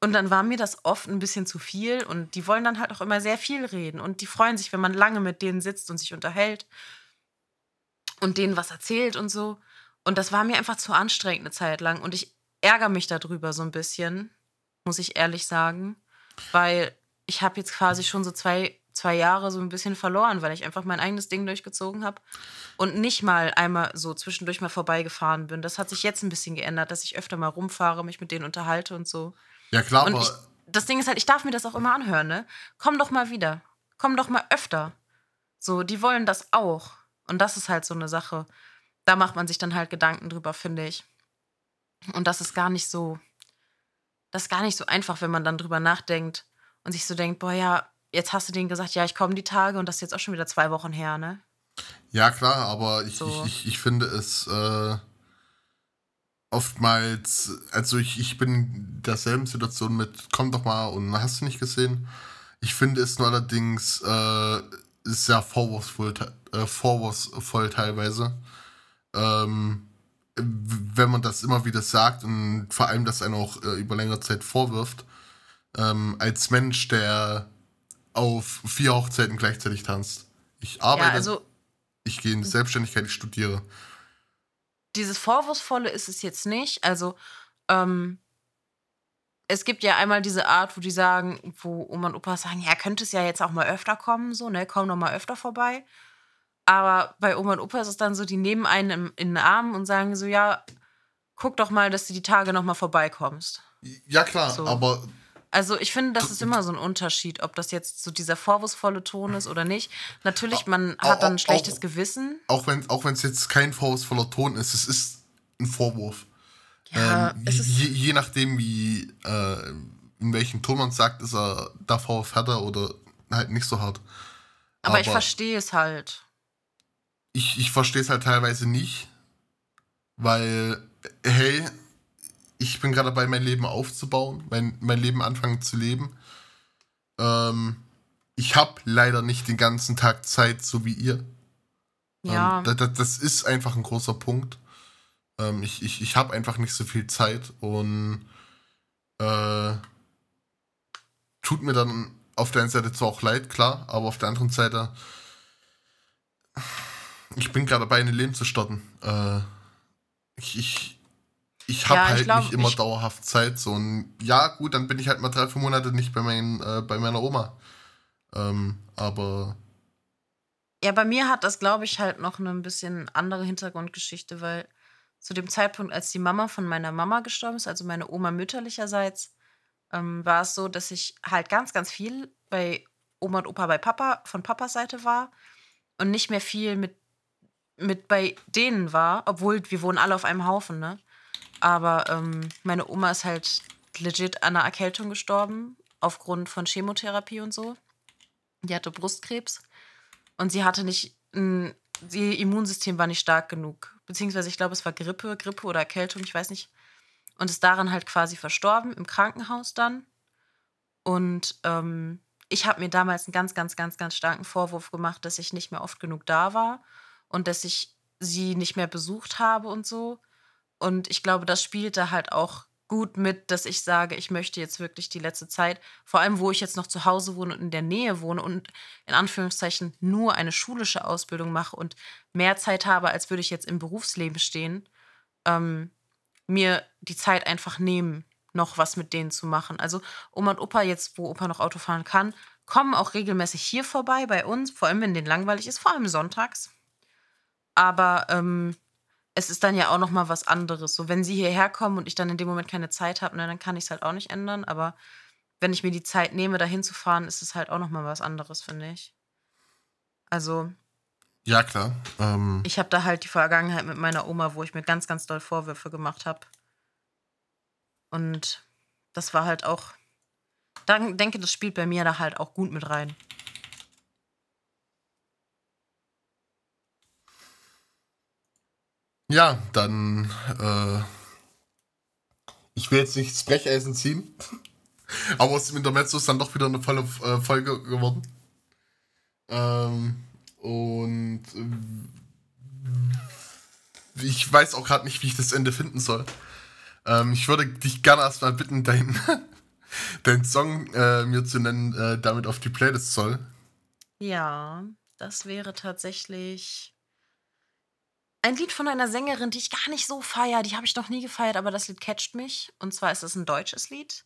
Und dann war mir das oft ein bisschen zu viel und die wollen dann halt auch immer sehr viel reden und die freuen sich, wenn man lange mit denen sitzt und sich unterhält und denen was erzählt und so. Und das war mir einfach zu anstrengend eine Zeit lang und ich ärgere mich darüber so ein bisschen, muss ich ehrlich sagen, weil ich habe jetzt quasi schon so zwei, zwei Jahre so ein bisschen verloren, weil ich einfach mein eigenes Ding durchgezogen habe und nicht mal einmal so zwischendurch mal vorbeigefahren bin. Das hat sich jetzt ein bisschen geändert, dass ich öfter mal rumfahre, mich mit denen unterhalte und so. Ja, klar, Und aber ich, das Ding ist halt, ich darf mir das auch immer anhören, ne? Komm doch mal wieder. Komm doch mal öfter. So, die wollen das auch. Und das ist halt so eine Sache. Da macht man sich dann halt Gedanken drüber, finde ich. Und das ist gar nicht so, das ist gar nicht so einfach, wenn man dann drüber nachdenkt und sich so denkt, boah, ja, jetzt hast du denen gesagt, ja, ich komme die Tage und das ist jetzt auch schon wieder zwei Wochen her, ne? Ja, klar, aber ich, So. ich, ich, ich finde es äh, oftmals, also ich, ich bin in derselben Situation mit, komm doch mal und hast du nicht gesehen. Ich finde es nur allerdings äh, sehr vorwurfsvoll, äh, vorwurfsvoll teilweise. Ähm, wenn man das immer wieder sagt und vor allem das einen auch äh, über längere Zeit vorwirft, ähm, als Mensch, der auf vier Hochzeiten gleichzeitig tanzt. Ich arbeite Ja, also ich gehe in die Selbstständigkeit, ich studiere. dieses Vorwurfsvolle ist es jetzt nicht. Also, ähm, es gibt ja einmal diese Art, wo die sagen, wo Oma und Opa sagen, ja, könnte es ja jetzt auch mal öfter kommen, so, ne, komm doch mal öfter vorbei. Aber bei Oma und Opa ist es dann so, die nehmen einen im, in den Arm und sagen so, ja, guck doch mal, dass du die Tage noch mal vorbeikommst. Ja, klar, So. aber Also ich finde, das ist immer so ein Unterschied, ob das jetzt so dieser vorwurfsvolle Ton ist oder nicht. Natürlich, man hat dann ein schlechtes auch- Gewissen. auch wenn auch es jetzt kein vorwurfsvoller Ton ist, es ist ein Vorwurf. Ja, ähm, es ist je, je nachdem, wie äh, in welchem Ton man sagt, ist er Vorwurf härter oder halt nicht so hart. aber ich verstehe es halt. ich, ich verstehe es halt teilweise nicht, weil, hey, ich bin gerade dabei, mein Leben aufzubauen, mein, mein Leben anfangen zu leben. Ähm, ich habe leider nicht den ganzen Tag Zeit, so wie ihr. Ja. Ähm, da, da, das ist einfach ein großer Punkt. Ähm, ich ich, ich habe einfach nicht so viel Zeit und äh, tut mir dann auf der einen Seite zwar auch leid, klar, aber auf der anderen Seite, ich bin gerade dabei, ein Leben zu starten. Äh, ich ich, ich habe Ja, ich halt glaub, nicht immer ich- dauerhaft Zeit. So und ja, gut, dann bin ich halt mal drei, vier Monate nicht bei, mein, äh, bei meiner Oma. Ähm, aber Ja, bei mir hat das, glaube ich, halt noch eine ein bisschen andere Hintergrundgeschichte, weil zu dem Zeitpunkt, als die Mama von meiner Mama gestorben ist, also meine Oma mütterlicherseits, ähm, war es so, dass ich halt ganz, ganz viel bei Oma und Opa bei Papa, von Papas Seite war und nicht mehr viel mit, mit bei denen war, obwohl wir wohnen alle auf einem Haufen, ne? Aber ähm, meine Oma ist halt legit an einer Erkältung gestorben, aufgrund von Chemotherapie und so. Die hatte Brustkrebs. Und sie hatte nicht, ihr Immunsystem war nicht stark genug. Beziehungsweise ich glaube, es war Grippe, Grippe oder Erkältung, ich weiß nicht. Und ist daran halt quasi verstorben, im Krankenhaus dann. Und ähm, ich habe mir damals einen ganz, ganz, ganz, ganz starken Vorwurf gemacht, dass ich nicht mehr oft genug da war und dass ich sie nicht mehr besucht habe und so. Und ich glaube, das spielte halt auch gut mit, dass ich sage, ich möchte jetzt wirklich die letzte Zeit, vor allem wo ich jetzt noch zu Hause wohne und in der Nähe wohne und in Anführungszeichen nur eine schulische Ausbildung mache und mehr Zeit habe, als würde ich jetzt im Berufsleben stehen, ähm, mir die Zeit einfach nehmen. noch was mit denen zu machen. Also Oma und Opa, jetzt wo Opa noch Auto fahren kann, kommen auch regelmäßig hier vorbei bei uns, vor allem wenn denen langweilig ist, vor allem sonntags. Aber ähm, es ist dann ja auch noch mal was anderes. So, wenn sie hierher kommen und ich dann in dem Moment keine Zeit habe, ne, dann kann ich es halt auch nicht ändern. Aber wenn ich mir die Zeit nehme, dahin zu fahren, ist es halt auch noch mal was anderes, finde ich. Also. Ja, klar. Ähm, ich habe da halt die Vergangenheit mit meiner Oma, wo ich mir ganz, ganz doll Vorwürfe gemacht habe. Und das war halt auch. Ich denke, das spielt bei mir da halt auch gut mit rein. Ja, dann. Äh, ich will jetzt nicht das Brecheisen ziehen. Aber aus dem Intermezzo ist dann doch wieder eine volle äh, Folge geworden. Ähm, und äh, ich weiß auch gerade nicht, wie ich das Ende finden soll. Ähm, ich würde dich gerne erstmal bitten, deinen dein Song äh, mir zu nennen, äh, damit auf die Playlist soll. Ja, das wäre tatsächlich ein Lied von einer Sängerin, die ich gar nicht so feiere. Die habe ich noch nie gefeiert, aber das Lied catcht mich. Und zwar ist es ein deutsches Lied.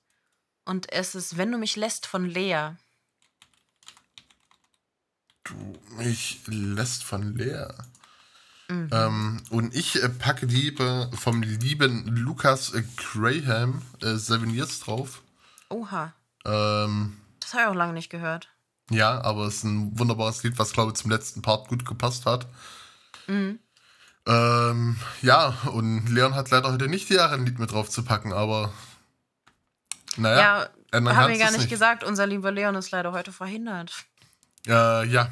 Und es ist Wenn du mich lässt von Lea. Du mich lässt von Lea. Mhm. Ähm, und ich äh, packe die vom lieben Lukas äh, Graham äh, Seven Years drauf. Oha. Ähm, das habe ich auch lange nicht gehört. Ja, aber es ist ein wunderbares Lied, was, glaube ich, zum letzten Part gut gepasst hat. Mhm. Ähm, ja, und Leon hat leider heute nicht die Ehre, ein Lied mit drauf zu packen, aber naja. Ja, haben wir gar nicht, nicht gesagt, unser lieber Leon ist leider heute verhindert. Äh, ja.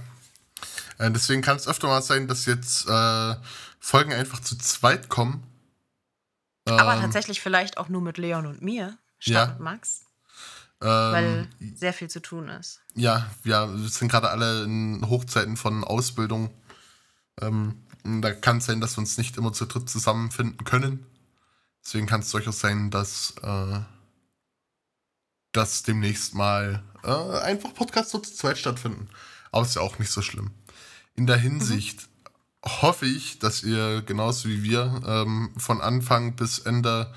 Äh, deswegen kann es öfter mal sein, dass jetzt äh, Folgen einfach zu zweit kommen. Aber ähm, tatsächlich vielleicht auch nur mit Leon und mir, statt ja. mit Max. Ähm, weil sehr viel zu tun ist. Ja, ja, wir sind gerade alle in Hochzeiten von Ausbildung. Ähm, da kann es sein, dass wir uns nicht immer zu dritt zusammenfinden können. Deswegen kann es durchaus sein, dass äh, das demnächst mal äh, einfach Podcasts zu zweit stattfinden. Aber ist ja auch nicht so schlimm. In der Hinsicht mhm. hoffe ich, dass ihr genauso wie wir ähm, von Anfang bis Ende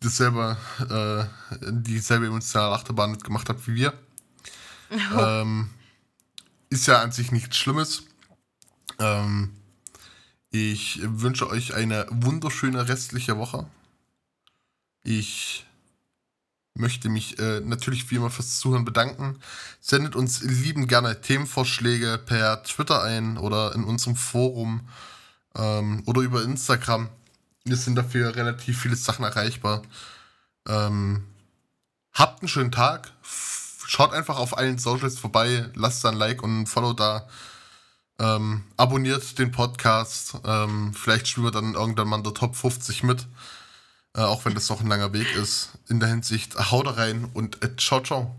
dasselbe, äh, dieselbe emotionale Achterbahn mitgemacht habt wie wir. Oh. Ähm, ist ja an sich nichts Schlimmes. Ähm, ich wünsche euch eine wunderschöne restliche Woche. Ich möchte mich äh, natürlich wie immer fürs Zuhören bedanken. Sendet uns lieben gerne Themenvorschläge per Twitter ein oder in unserem Forum ähm, oder über Instagram. Wir sind dafür relativ viele Sachen erreichbar. Ähm, habt einen schönen Tag. Schaut einfach auf allen Socials vorbei. Lasst ein Like und ein Follow da. Ähm, abonniert den Podcast. Ähm, vielleicht spielen wir dann irgendwann mal in der Top 50 mit. Äh, auch wenn das noch ein langer Weg ist. In der Hinsicht, haut rein und äh, ciao, ciao.